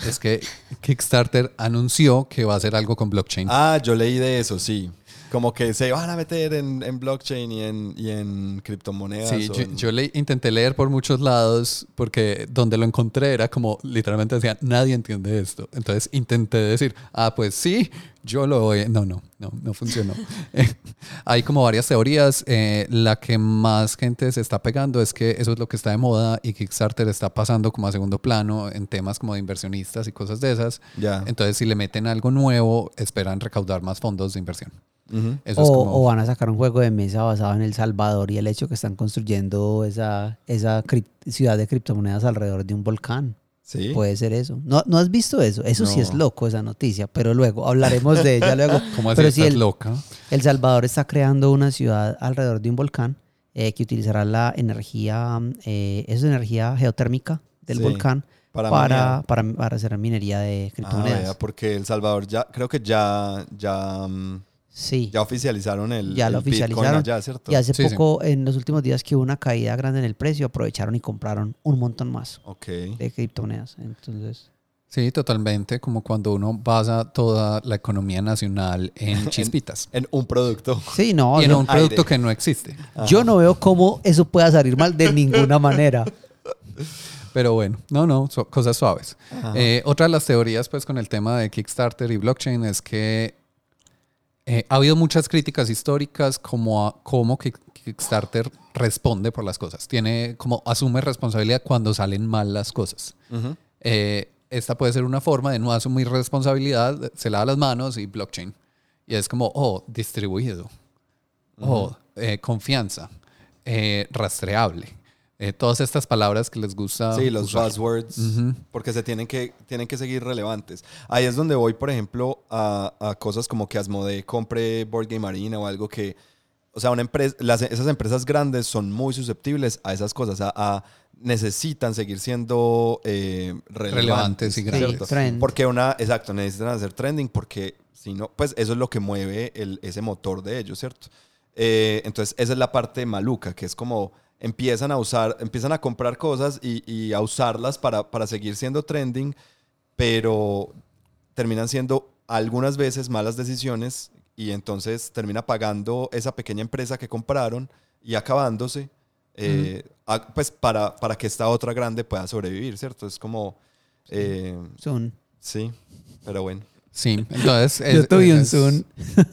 es que Kickstarter anunció que va a hacer algo con blockchain. Ah, yo leí de eso, sí. Como que se van a meter en, en blockchain y en, y en criptomonedas. Sí, yo, en- yo le, intenté leer por muchos lados porque donde lo encontré era como literalmente decía, nadie entiende esto. Entonces intenté decir, ah, pues sí, yo lo voy. No, no, no, no funcionó. Hay como varias teorías. Eh, la que más gente se está pegando es que eso es lo que está de moda y Kickstarter está pasando como a segundo plano en temas como de inversionistas y cosas de esas. Ya. Entonces, si le meten algo nuevo, esperan recaudar más fondos de inversión. Ujú. Eso o, es como... o van a sacar un juego de mesa basado en El Salvador y el hecho que están construyendo esa, esa ciudad de criptomonedas alrededor de un volcán. Sí. Puede ser eso. ¿No, ¿No has visto eso? Eso sí es No. loco, esa noticia. Pero luego hablaremos de ella luego. ¿Cómo así Pero estás el, loca? El Salvador está creando una ciudad alrededor de un volcán eh, que utilizará la energía, eh, es energía geotérmica del Sí, volcán para para, para, para hacer minería de Ah, criptomonedas. vea, porque El Salvador ya, creo que ya, ya, mm, sí. ya oficializaron el, Ya lo el oficializaron. allá, ¿cierto? Y hace Sí, sí. poco, en los últimos días que hubo una caída grande en el precio, aprovecharon y compraron un montón más Ok. de criptomonedas. Entonces, Sí, totalmente, como cuando uno basa toda la economía nacional en chispitas. En un producto. sí, no, y en no- un producto aire. que no existe. yo no veo cómo eso pueda salir mal de ninguna manera. Pero bueno, no, no, so- cosas suaves. Eh, otra de las teorías, pues, con el tema de Kickstarter y blockchain es que eh, ha habido muchas críticas históricas como a cómo Kick- Kickstarter responde por las cosas. Tiene como asume responsabilidad cuando salen mal las cosas. Eh, esta puede ser una forma de no asumir responsabilidad, se lava las manos y blockchain. Y es como, oh, distribuido. Oh, eh, confianza. rastreable. Eh, todas estas palabras que les gusta. Sí, los usar. buzzwords, Ujú. porque se tienen que, tienen que seguir relevantes. Ahí es donde voy, por ejemplo, a, a cosas como que Asmodee compre Board Game Arena o algo que, o sea, una empresa, las, esas empresas grandes son muy susceptibles a esas cosas, a, a- necesitan seguir siendo eh, relevantes, Relevantes y grandes. Sí. Porque una, exacto, necesitan hacer trending porque si no, pues eso es lo que mueve el, ese motor de ellos, ¿cierto? Eh, entonces, esa es la parte maluca, que es como empiezan a usar, empiezan a comprar cosas y, y a usarlas para, para seguir siendo trending, pero terminan siendo algunas veces malas decisiones y entonces termina pagando esa pequeña empresa que compraron y acabándose, eh, a- pues para, para que esta otra grande pueda sobrevivir, ¿cierto? Es como, eh, Zoom. sí, pero bueno, Sí, entonces... Yo es- tuve un Zoom.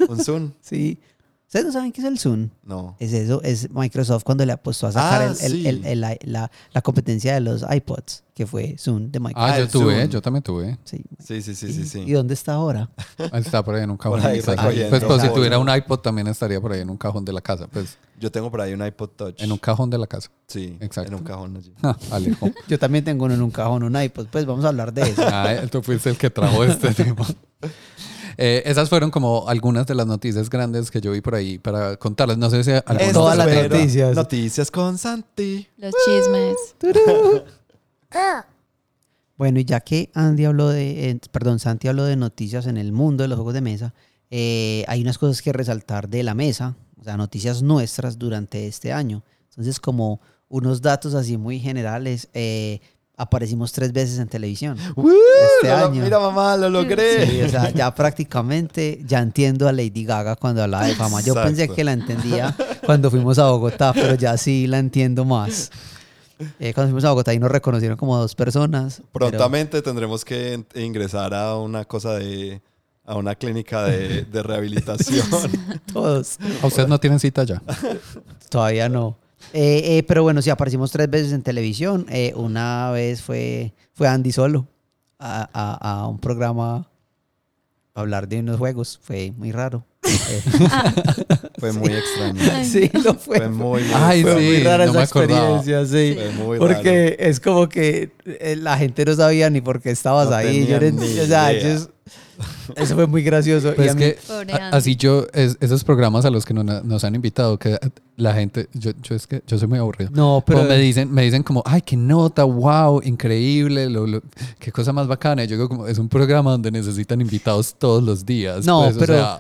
un Zoom, Sí. ¿Ustedes no saben qué es el Zoom? no. Es eso, es Microsoft cuando le apostó a sacar Ah, el- el- sí. el- el- la, la- la competencia de los iPods, que fue Zoom de Microsoft. Ah, Ah, yo tuve, Zoom. yo también tuve. Sí. Sí, sí, sí, ¿Y, sí, ¿Y dónde está ahora? Está por ahí en un cajón. Ahí de mi casa. recogiendo Pues, pues si tuviera un iPod también estaría por ahí en un cajón de la casa. Pues Yo tengo por ahí un iPod Touch. en un cajón de la casa. Sí, Exacto. en un cajón allí. Ah, Alejo. Yo también tengo uno en un cajón, un iPod. Pues vamos a hablar de eso. Ah, tú fuiste el que trajo este tema. Eh, esas fueron como algunas de las noticias grandes que yo vi por ahí para contarles. No sé si alguna Estas otra Todas las noticias. Noticias con Santi. Los chismes. Bueno, y ya que Andy habló de, eh, perdón, Santi habló de noticias en el mundo de los juegos de mesa, eh, hay unas cosas que resaltar de la mesa, o sea, noticias nuestras durante este año. Entonces, como unos datos así muy generales, eh, aparecimos tres veces en televisión. Este Lo- año. Mira, mamá, lo logré. Sí, o sea, ya prácticamente ya entiendo a Lady Gaga cuando hablaba de fama. Yo pensé Exacto. que la entendía cuando fuimos a Bogotá, pero ya sí la entiendo más. Eh, cuando fuimos a Bogotá y nos reconocieron como dos personas. pero- Prontamente tendremos que ingresar a una cosa de. a una clínica de, de rehabilitación. Todos. ¿A ustedes no tienen cita ya? Todavía no. Eh, eh, pero bueno, sí, aparecimos tres veces en televisión. Eh, una vez fue, fue Andy solo a, a- un programa hablar de unos juegos. Fue muy raro. Fue muy extraño. sí, lo fue. Fue muy, muy Ay, Fue sí, muy rara no esa experiencia, sí. Fue muy Porque es como que eh, la gente no sabía ni por qué estabas No ahí. Yo no o sea, eso fue muy gracioso. Pues y es mí- que a- así yo, es- esos programas a los que no- nos han invitado, que la gente, yo, yo es que yo soy muy aburrido. no, pero Pero me dicen, me dicen como, ay, qué nota, wow, increíble, lo- lo- qué cosa más bacana. Y yo digo como, es un programa donde necesitan invitados todos los días. No, pues, o pero- sea,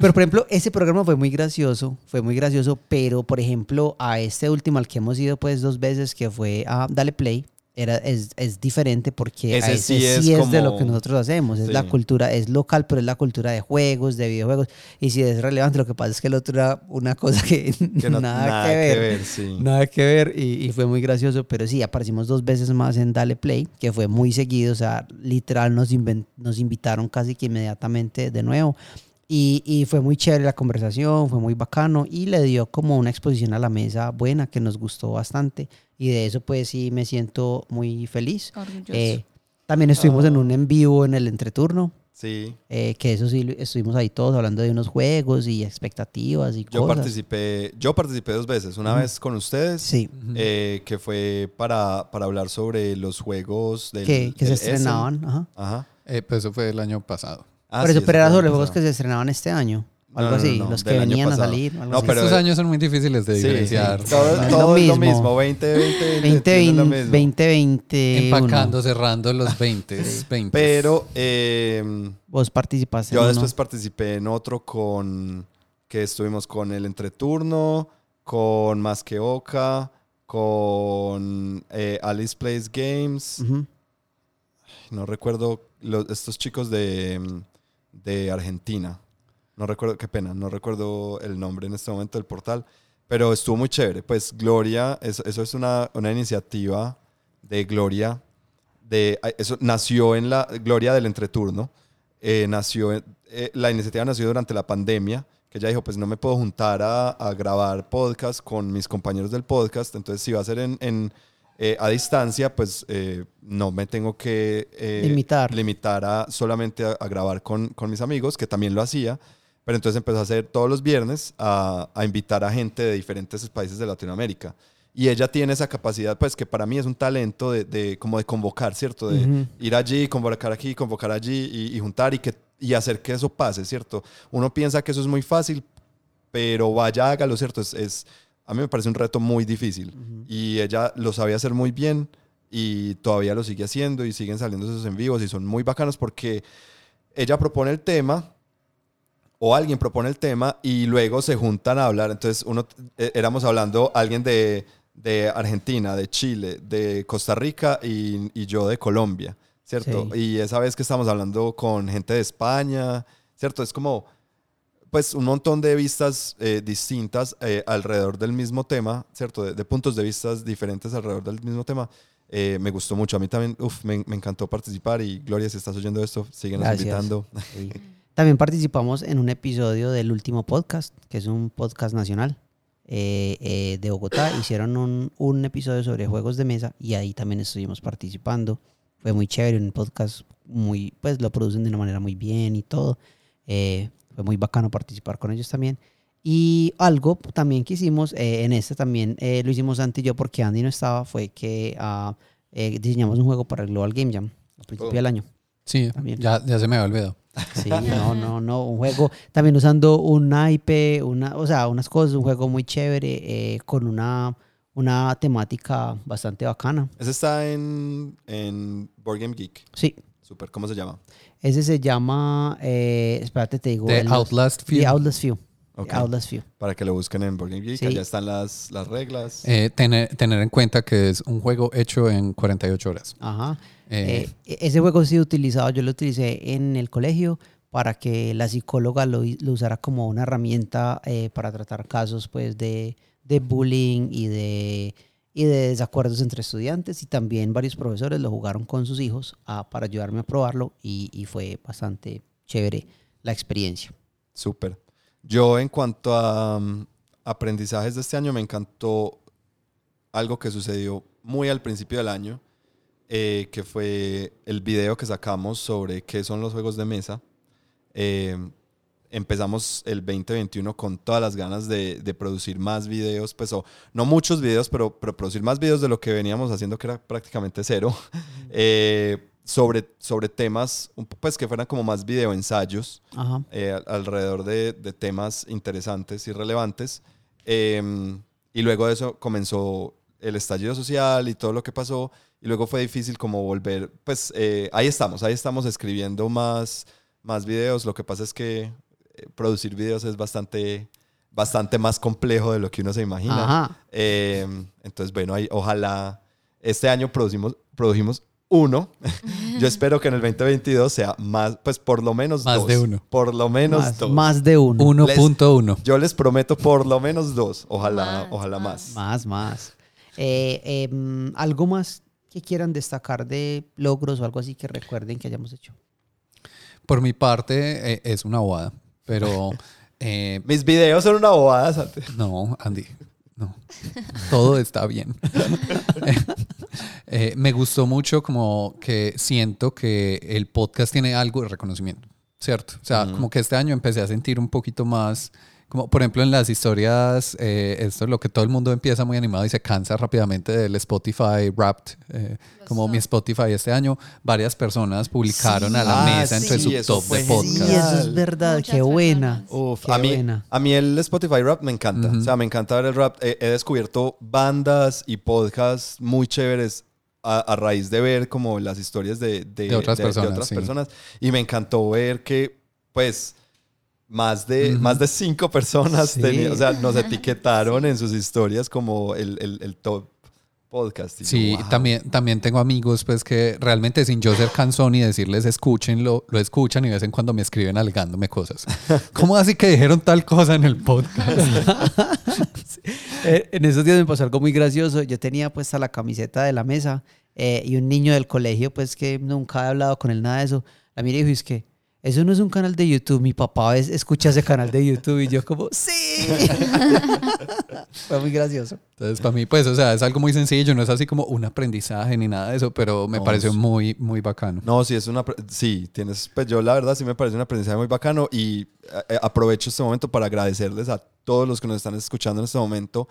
Pero por ejemplo, ese programa fue muy gracioso, fue muy gracioso, pero por ejemplo, a este último al que hemos ido pues dos veces, que fue a Dale Play, era, es, es diferente porque Ese a ese sí sí, es es, de lo como- que nosotros hacemos, es Sí. la cultura, es local, pero es la cultura de juegos, de videojuegos, y si es relevante, lo que pasa es que el otro era una cosa que, Que no- nada, que ver. sí. Nada que ver y, y fue muy gracioso, pero sí, aparecimos dos veces más en Dale Play, que fue muy seguido, o sea, literal nos, nos invitaron casi que inmediatamente de nuevo. Y, y fue muy chévere la conversación, fue muy bacano y le dio como una exposición a la mesa buena que nos gustó bastante. Y de eso pues sí me siento muy feliz. Eh, también estuvimos en un en vivo en el entreturno, Sí. eh, que eso sí, estuvimos ahí todos hablando de unos juegos y expectativas y Yo cosas. participé, yo participé dos veces. Una vez con ustedes, Sí, eh, que fue para, para hablar sobre los juegos del, que, que se del Essen. estrenaban. Ajá. Ajá. eh, pues eso fue el año pasado. Ah, Por eso, pero era sobre juegos que se estrenaban este año. Algo no, así, no, los que venían a salir. algo No, así. pero- Estos años son muy difíciles de Sí, sí. diferenciar. Todo, No es todo lo es lo mismo. mismo. 20, 20, 20. 20, es lo 20, mismo. 20, Empacando, cerrando los 20. 20. Pero eh, Vos participaste yo en uno. después participé en otro con que estuvimos con el entreturno, con Más que Oca, con eh, Alice Plays Games. No recuerdo los- estos chicos de, de Argentina. No recuerdo, qué pena, no recuerdo el nombre en este momento del portal. Pero estuvo muy chévere. Pues Gloria, eso, eso es una, una iniciativa de Gloria. De, eso nació en la Gloria del Entreturno. Eh, nació, eh, la iniciativa nació durante la pandemia. Que ella dijo, pues no me puedo juntar a, grabar podcast con mis compañeros del podcast. Entonces, si va a ser en, eh, a distancia, pues eh, no me tengo que eh, Limitar. limitar a solamente a, a grabar con, con mis amigos, que también lo hacía. Pero entonces empezó a hacer todos los viernes a, a invitar a gente de diferentes países de Latinoamérica. Y ella tiene esa capacidad, pues que para mí es un talento de, de como de convocar, ¿cierto? De Ujú. ir allí, convocar aquí, convocar allí y, y juntar y, que, y hacer que eso pase, ¿cierto? Uno piensa que eso es muy fácil, pero vaya, hágalo, ¿cierto? Es, es- a mí me parece un reto muy difícil. Y ella lo sabía hacer muy bien y todavía lo sigue haciendo y siguen saliendo esos en vivos y son muy bacanos porque ella propone el tema o alguien propone el tema y luego se juntan a hablar. Entonces, uno, eh, éramos hablando, alguien de, de Argentina, de Chile, de Costa Rica y, y yo de Colombia, ¿cierto? Sí. Y esa vez que estamos hablando con gente de España, ¿cierto? Es como, pues, un montón de vistas eh, distintas eh, alrededor del mismo tema, ¿cierto? De, de puntos de vistas diferentes alrededor del mismo tema. Eh, me gustó mucho. A mí también, uf, me, me encantó participar y Gloria, si estás oyendo esto, síguenos Gracias. invitando. Sí. También participamos en un episodio del último podcast, que es un podcast nacional eh, eh, de Bogotá. Hicieron un, un episodio sobre juegos de mesa y ahí también estuvimos participando. Fue muy chévere, un podcast muy, pues lo producen de una manera muy bien y todo. Eh, fue muy bacano participar con ellos también. Y algo también que hicimos, eh, en este también eh, lo hicimos Santi y yo porque Andy no estaba, fue que ah, eh, diseñamos un juego para el Global Game Jam al principio Oh. del año. Sí, También. ya, ya se me había olvidado. Sí, no, no, no, un juego también usando un naipe, una, o sea, unas cosas, un juego muy chévere eh, con una, una temática bastante bacana. Ese está en, en Board Game Geek. Sí, Super, ¿cómo se llama? ese se llama, eh, espérate, te digo. The el- Outlast The View. Outlast View. The Ok. Outlast View. Para que lo busquen en Board Game Geek. Sí. Allá están las, las reglas. Eh, tener, tener en cuenta que es un juego hecho en 48 horas. Ajá. Eh, Eh, ese juego ha sido utilizado, yo lo utilicé en el colegio para que la psicóloga lo, lo usara como una herramienta eh, para tratar casos pues de, de bullying y de, y de desacuerdos entre estudiantes y también varios profesores lo jugaron con sus hijos ah, para ayudarme a probarlo y, y fue bastante chévere la experiencia. Súper. Yo en cuanto a mm, aprendizajes de este año, me encantó algo que sucedió muy al principio del año, eh, que fue el video que sacamos sobre qué son los juegos de mesa. Eh, empezamos el 2021 con todas las ganas de, de producir más videos, pues o, no muchos videos, pero, pero producir más videos de lo que veníamos haciendo, que era prácticamente cero, eh, sobre, sobre temas, pues que fueran como más videoensayos Ajá. eh, al- alrededor de, de temas interesantes y relevantes. Eh, y luego de eso comenzó el estallido social y todo lo que pasó. Y luego fue difícil como volver. Pues eh, ahí estamos, ahí estamos escribiendo más, más videos. Lo que pasa es que producir videos es bastante, bastante más complejo de lo que uno se imagina. Ajá. Eh, entonces, bueno, ahí, ojalá este año producimos, produjimos uno. Yo espero que en el 2022 sea más, pues por lo menos Más dos. de uno. Por lo menos Más, dos. más de uno. 1.1. Yo les prometo por lo menos dos. Ojalá, Más, ojalá más. más. Más. Eh, em, ¿Algo más que quieran destacar de logros o algo así que recuerden que hayamos hecho? Por mi parte, eh, es una bobada. Pero eh, Mis videos son una bobada, Santi. no, Andy. No. Todo está bien. Eh, me gustó mucho como que siento que el podcast tiene algo de reconocimiento, ¿cierto? O sea, como que este año empecé a sentir un poquito más, como por ejemplo en las historias, eh, esto es lo que todo el mundo empieza muy animado y se cansa rápidamente del Spotify Wrapped, eh, como mi Spotify este año, varias personas publicaron a la Ah, mesa entre sí, su eso top de Sí, podcast. genial. eso es verdad. Muchas qué buena. Uf, Qué a mí, buena. a mí el Spotify Rap me encanta. O sea, me encanta ver el rap. He, he descubierto bandas y podcasts muy chéveres a, a raíz de ver como las historias de, de, De otras personas, otras sí. personas. Y me encantó ver que, pues, más de, más de cinco personas Sí. tenían- o sea, nos etiquetaron en sus historias como el, el- el top podcast. Y yo, Sí, wow. también, también tengo amigos pues que realmente sin yo ser cansón y decirles escúchenlo, lo escuchan y de vez en cuando me escriben alegándome cosas. ¿Cómo así que dijeron tal cosa en el podcast? Eh, en esos días me pasó algo muy gracioso. Yo tenía puesta la camiseta de la mesa eh, y un niño del colegio, pues que nunca he hablado con él nada de eso, la mira y dijo, es que eso no es un canal de YouTube. Mi papá es- escucha ese canal de YouTube y yo como, sí. Fue muy gracioso. Entonces, para mí, pues, o sea, es algo muy sencillo, no es así como un aprendizaje ni nada de eso, pero me No, pareció sí. muy, muy bacano. No, sí, es una. Sí, tienes. Pues yo, la verdad, sí me parece un aprendizaje muy bacano y eh, aprovecho este momento para agradecerles a todos los que nos están escuchando en este momento.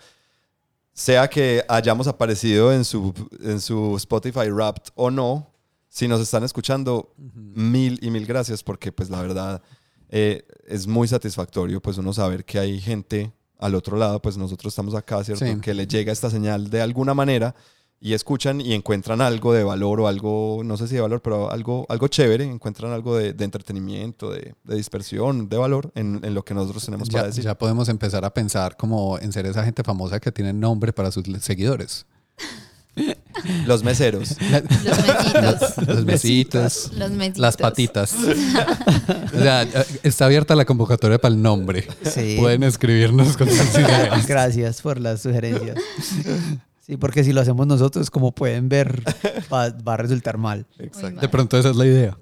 Sea que hayamos aparecido en su, en su Spotify Wrapped o no, si nos están escuchando, mil y mil gracias porque, pues, la verdad, eh, es muy satisfactorio, pues, uno saber que hay gente al otro lado, pues, nosotros estamos acá, ¿cierto? Sí. Que le llega esta señal de alguna manera y escuchan y encuentran algo de valor o algo, no sé si de valor, pero algo, algo chévere, encuentran algo de, de entretenimiento, de, de dispersión, de valor en, en lo que nosotros tenemos para Ya, decir. ya podemos empezar a pensar como en ser esa gente famosa que tiene nombre para sus seguidores. Los meseros. Los mesitos. Los besitos, Los mesitos. las patitas. o sea, está abierta la convocatoria para el nombre. Sí. Pueden escribirnos con sus ideas. Gracias por las sugerencias. Sí, porque si lo hacemos nosotros, como pueden ver, va, va a resultar mal. Exacto. De pronto esa es la idea.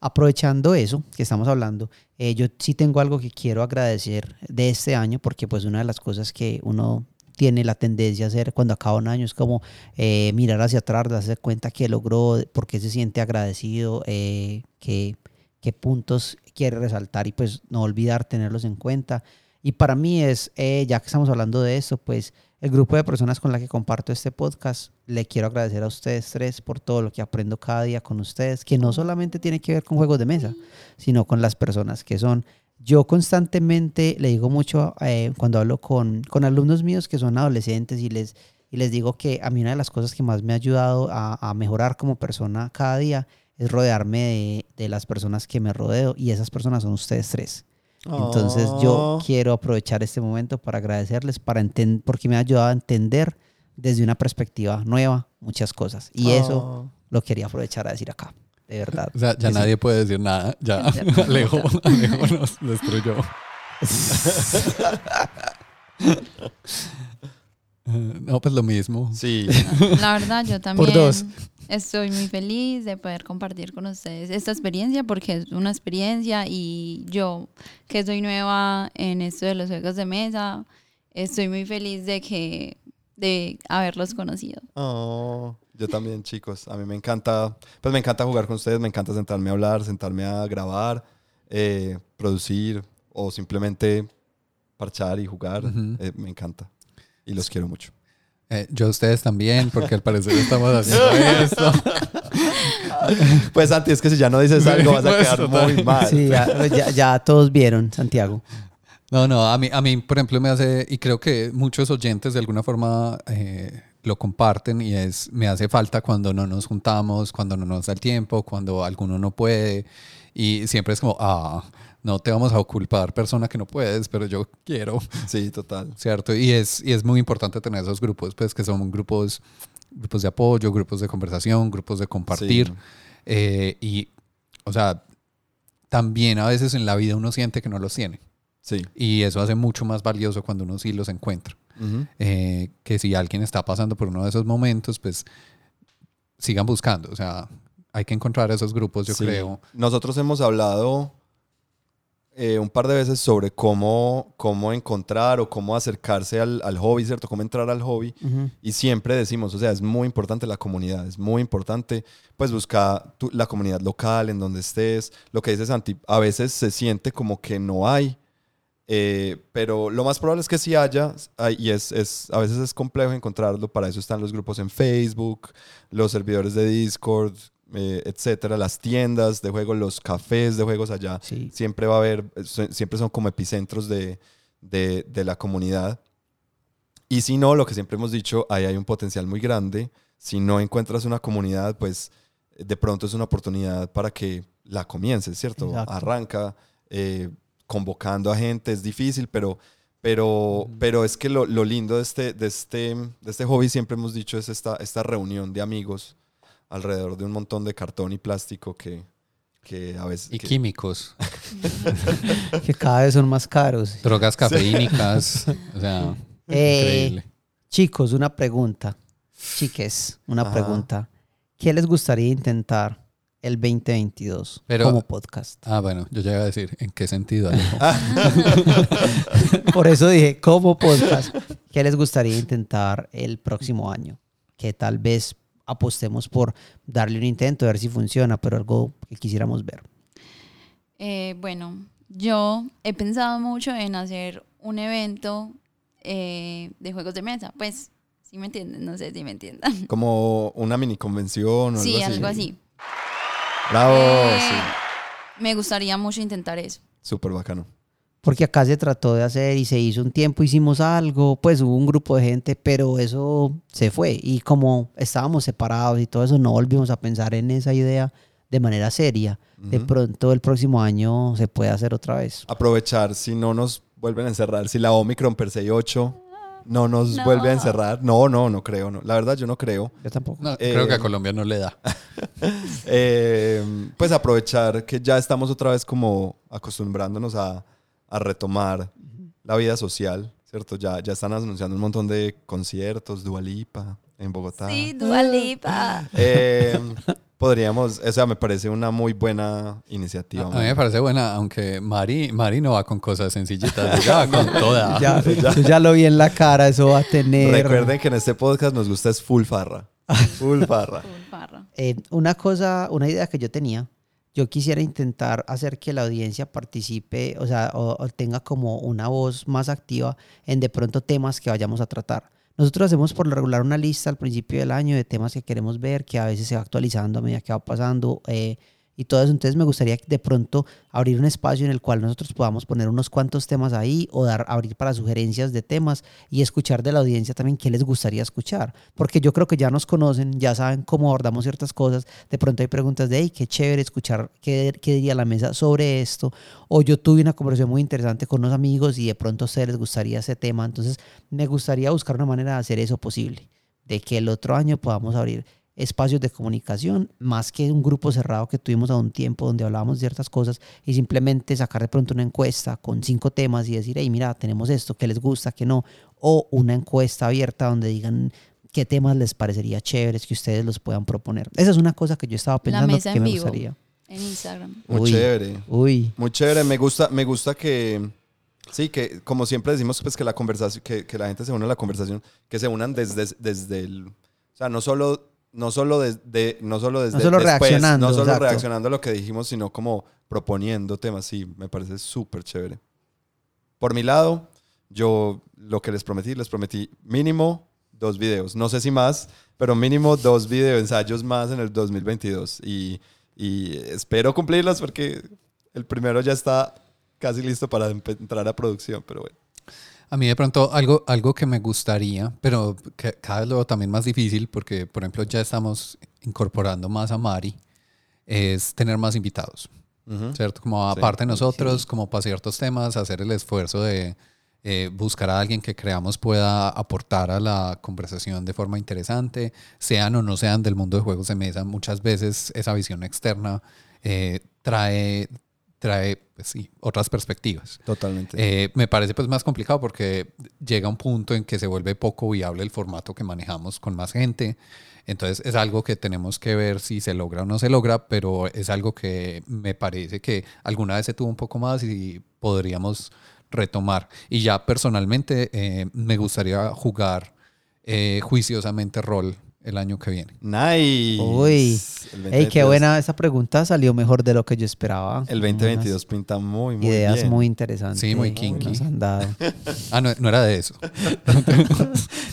Aprovechando eso que estamos hablando, eh, yo sí tengo algo que quiero agradecer de este año, porque pues una de las cosas que uno tiene la tendencia a hacer cuando acaba un año es como eh, mirar hacia atrás, darse cuenta que logró, por qué se siente agradecido, eh, qué, qué puntos quiere resaltar y pues no olvidar tenerlos en cuenta. Y para mí es, eh, ya que estamos hablando de eso, pues el grupo de personas con la que comparto este podcast, le quiero agradecer a ustedes tres por todo lo que aprendo cada día con ustedes, que no solamente tiene que ver con juegos de mesa, sino con las personas que son. Yo constantemente le digo mucho eh, cuando hablo con, con alumnos míos que son adolescentes y les, y les digo que a mí una de las cosas que más me ha ayudado a, a mejorar como persona cada día es rodearme de, de las personas que me rodeo y esas personas son ustedes tres. Entonces yo Oh. quiero aprovechar este momento para agradecerles para porque me ha ayudado a entender desde una perspectiva nueva muchas cosas. Y eso Oh. lo quería aprovechar a decir acá, de verdad. O sea, ya nadie puede decir nada. Ya Ya. Alejo, Alejo nos destruyó. No, pues lo mismo. Sí, La verdad, yo también dos. estoy muy feliz de poder compartir con ustedes esta experiencia porque es una experiencia y yo, que soy nueva en esto de los juegos de mesa, estoy muy feliz de que de haberlos conocido. Oh, yo también, chicos. A mí me encanta, pues me encanta jugar con ustedes, me encanta sentarme a hablar, sentarme a grabar, eh, producir o simplemente parchar y jugar. Eh, me encanta. Y los quiero mucho. Eh, yo a ustedes también, porque al parecer estamos haciendo esto. Pues Santi, es que si ya no dices algo vas a Pues, quedar muy mal. Sí, ya, ya- ya todos vieron, Santiago. No, no, a mí, a mí, por ejemplo, me hace, y creo que muchos oyentes de alguna forma eh, lo comparten, y es, me hace falta cuando no nos juntamos, cuando no nos da el tiempo, cuando alguno no puede, y siempre es como, ah, no te vamos a culpar, persona que no puedes, pero yo quiero, Sí, total. ¿cierto? Y es, y es muy importante tener esos grupos, pues que son grupos, grupos de apoyo, grupos de conversación, grupos de compartir, Sí. eh, y, o sea, también a veces en la vida uno siente que no los tiene. Sí. Y eso hace mucho más valioso cuando uno sí los encuentra. Eh, que si alguien está pasando por uno de esos momentos, pues sigan buscando. O sea, hay que encontrar esos grupos, yo Sí. creo. Nosotros hemos hablado eh, un par de veces sobre cómo, cómo encontrar o cómo acercarse al, al hobby, ¿cierto? Cómo entrar al hobby. Y siempre decimos, o sea, es muy importante la comunidad, es muy importante pues buscar tu- la comunidad local en donde estés. Lo que dice Santi, a veces se siente como que no hay, eh, pero lo más probable es que sí haya, hay- y es, es, a veces es complejo encontrarlo, para eso están los grupos en Facebook, los servidores de Discord, eh, etcétera, las tiendas de juegos, los cafés de juegos allá Sí. siempre va a haber, siempre son como epicentros de, de, de la comunidad. Y si no, lo que siempre hemos dicho, ahí hay un potencial muy grande. Si no encuentras una comunidad, pues de pronto es una oportunidad para que la comiences, ¿cierto? Exacto. Arranca eh, convocando a gente, es difícil, pero, pero, pero es que lo, lo lindo de este, de, este, de este hobby, siempre hemos dicho, es esta, esta reunión de amigos alrededor de un montón de cartón y plástico que, que a veces... Y que- químicos, Que cada vez son más caros. drogas cafeínicas. O sea, Eh, increíble. Chicos, una pregunta. Chiques, una Ajá. pregunta. ¿Qué les gustaría intentar el 2022 Pero- como podcast? Ah, bueno, yo ya iba a decir, ¿en qué sentido? Alejo? Por eso dije, como podcast, ¿qué les gustaría intentar el próximo año? Que tal vez apostemos por darle un intento, ver si funciona, pero algo que quisiéramos ver. Eh, bueno, yo he pensado mucho en hacer un evento eh, de juegos de mesa. Pues, si me entienden, no sé si me entiendan. Como una mini convención o algo Sí, así. algo así. Bravo, Eh, sí. Me gustaría mucho intentar eso. Súper bacano. porque acá se trató de hacer y se hizo un tiempo, hicimos algo, pues hubo un grupo de gente, pero eso se fue. Y como estábamos separados y todo eso, no volvimos a pensar en esa idea de manera seria. De pronto el próximo año se puede hacer otra vez. Aprovechar si no nos vuelven a encerrar, si la Omicron per se 8 no nos No. vuelve a encerrar. No, no, no creo. No. La verdad yo no creo. Yo tampoco. No, Eh, creo que a Colombia no le da. Eh, pues aprovechar que ya estamos otra vez como acostumbrándonos a, a retomar la vida social, ¿cierto? Ya, ya están anunciando un montón de conciertos, Dualipa en Bogotá. Sí, Dua Lipa. Eh, podríamos, o sea, me parece una muy buena iniciativa. A mí me parece buena, aunque Mari, Mari no va con cosas sencillitas, ella va con toda. Ya, yo ya lo vi en la cara, eso va a tener... Recuerden que en este podcast nos gusta es full farra. Full farra. Full farra. Eh, una cosa, una idea que yo tenía, yo quisiera intentar hacer que la audiencia participe, o sea, o, o tenga como una voz más activa en de pronto temas que vayamos a tratar. Nosotros hacemos por lo regular una lista al principio del año de temas que queremos ver, que a veces se va actualizando a medida que va pasando eh, y todo eso. Entonces me gustaría de pronto abrir un espacio en el cual nosotros podamos poner unos cuantos temas ahí o dar, abrir para sugerencias de temas y escuchar de la audiencia también qué les gustaría escuchar. Porque yo creo que ya nos conocen, ya saben cómo abordamos ciertas cosas. De pronto hay preguntas de, hey, qué chévere escuchar qué, qué diría la mesa sobre esto. O yo tuve una conversación muy interesante con unos amigos y de pronto a ustedes les gustaría ese tema. Entonces me gustaría buscar una manera de hacer eso posible. De que el otro año podamos abrir espacios de comunicación, más que un grupo cerrado que tuvimos a un tiempo donde hablábamos ciertas cosas y simplemente sacar de pronto una encuesta con cinco temas y decir, hey, mira, tenemos esto, qué les gusta, qué no, o una encuesta abierta donde digan qué temas les parecería chéveres que ustedes los puedan proponer. Esa es una cosa que yo estaba pensando mesa que en me vivo. gustaría. En Instagram. Muy Uy. chévere. Uy, Muy chévere. Me gusta, me gusta que. Sí, que como siempre decimos, pues que la conversación, que, que la gente se une a la conversación, que se unan desde, desde el. O sea, no solo. No solo desde, no solo desde No solo después, reaccionando, no solo exacto. reaccionando a lo que dijimos, sino como proponiendo temas. Sí, me parece súper chévere. Por mi lado, yo lo que les prometí, les prometí mínimo dos videos. No sé si más, pero mínimo dos video ensayos más en el 2022. Y, y espero cumplirlas porque el primero ya está casi listo para entrar a producción, pero bueno. A mí de pronto algo, algo que me gustaría, pero que cada vez lo veo también más difícil porque, por ejemplo, ya estamos incorporando más a Mari, es tener más invitados. ¿cierto? Como Sí. aparte de nosotros, como para ciertos temas, hacer el esfuerzo de eh, buscar a alguien que creamos pueda aportar a la conversación de forma interesante, sean o no sean del mundo de juegos de mesa. Muchas veces esa visión externa eh, trae, trae pues sí, otras perspectivas. Totalmente. Eh, me parece pues más complicado porque llega un punto en que se vuelve poco viable el formato que manejamos con más gente. Entonces es algo que tenemos que ver si se logra o no se logra, pero es algo que me parece que alguna vez se tuvo un poco más y podríamos retomar. Y ya personalmente eh, me gustaría jugar eh, juiciosamente rol el año que viene. nice. uy. Ey, qué 2022 buena esa pregunta, salió mejor de lo que yo esperaba. El 2022 pinta muy, muy Ideas bien. muy interesantes. Sí, muy kinky. nos han dado. Ah, no, no era de eso.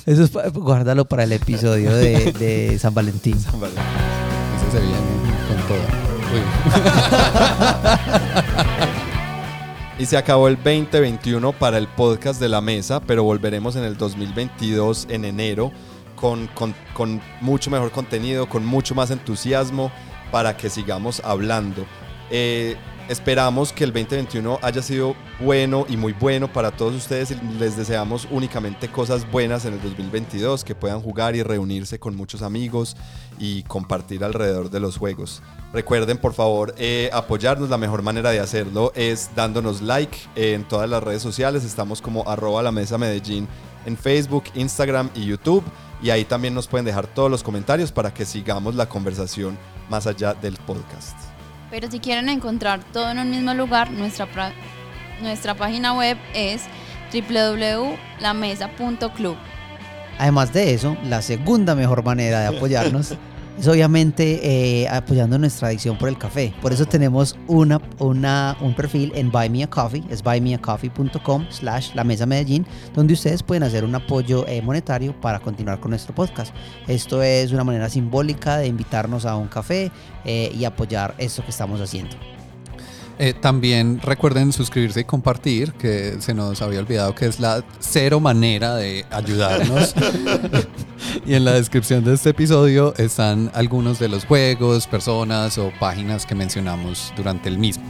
Eso es, pa- guárdalo para el episodio de, de San Valentín. Vale. Ese se viene con todo. Uy. Y se acabó el 2021 para el podcast de la mesa, pero volveremos en el 2022 en enero con, con- con mucho mejor contenido, con mucho más entusiasmo para que sigamos hablando. Eh, esperamos que el 2021 haya sido bueno y muy bueno para todos ustedes y les deseamos únicamente cosas buenas en el 2022, que puedan jugar y reunirse con muchos amigos y compartir alrededor de los juegos. Recuerden por favor eh, apoyarnos, la mejor manera de hacerlo es dándonos like en todas las redes sociales, estamos como arroba la mesa Medellín en Facebook, Instagram y YouTube y ahí también nos pueden dejar todos los comentarios para que sigamos la conversación más allá del podcast. Pero si quieren encontrar todo en un mismo lugar, nuestra, nuestra página web es www.lamesa.club. Además de eso, la segunda mejor manera de apoyarnos es obviamente eh, apoyando nuestra adicción por el café. Por eso tenemos una, una, un perfil en Buy Me a Coffee, es buymeacoffee.com slash la mesa Medellín, donde ustedes pueden hacer un apoyo eh, monetario para continuar con nuestro podcast. Esto es una manera simbólica de invitarnos a un café eh, y apoyar esto que estamos haciendo. Eh, también recuerden suscribirse y compartir, que se nos había olvidado que es la cero manera de ayudarnos. y en la descripción de este episodio están algunos de los juegos, personas o páginas que mencionamos durante el mismo.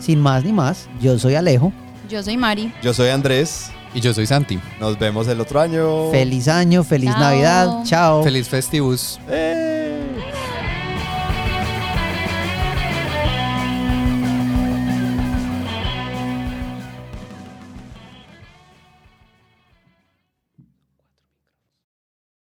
Sin más ni más, yo soy Alejo. Yo soy Mari. Yo soy Andrés. Y yo soy Santi. Nos vemos el otro año. Feliz año, feliz Chao. Navidad. Chao. Feliz Festivus. Eh.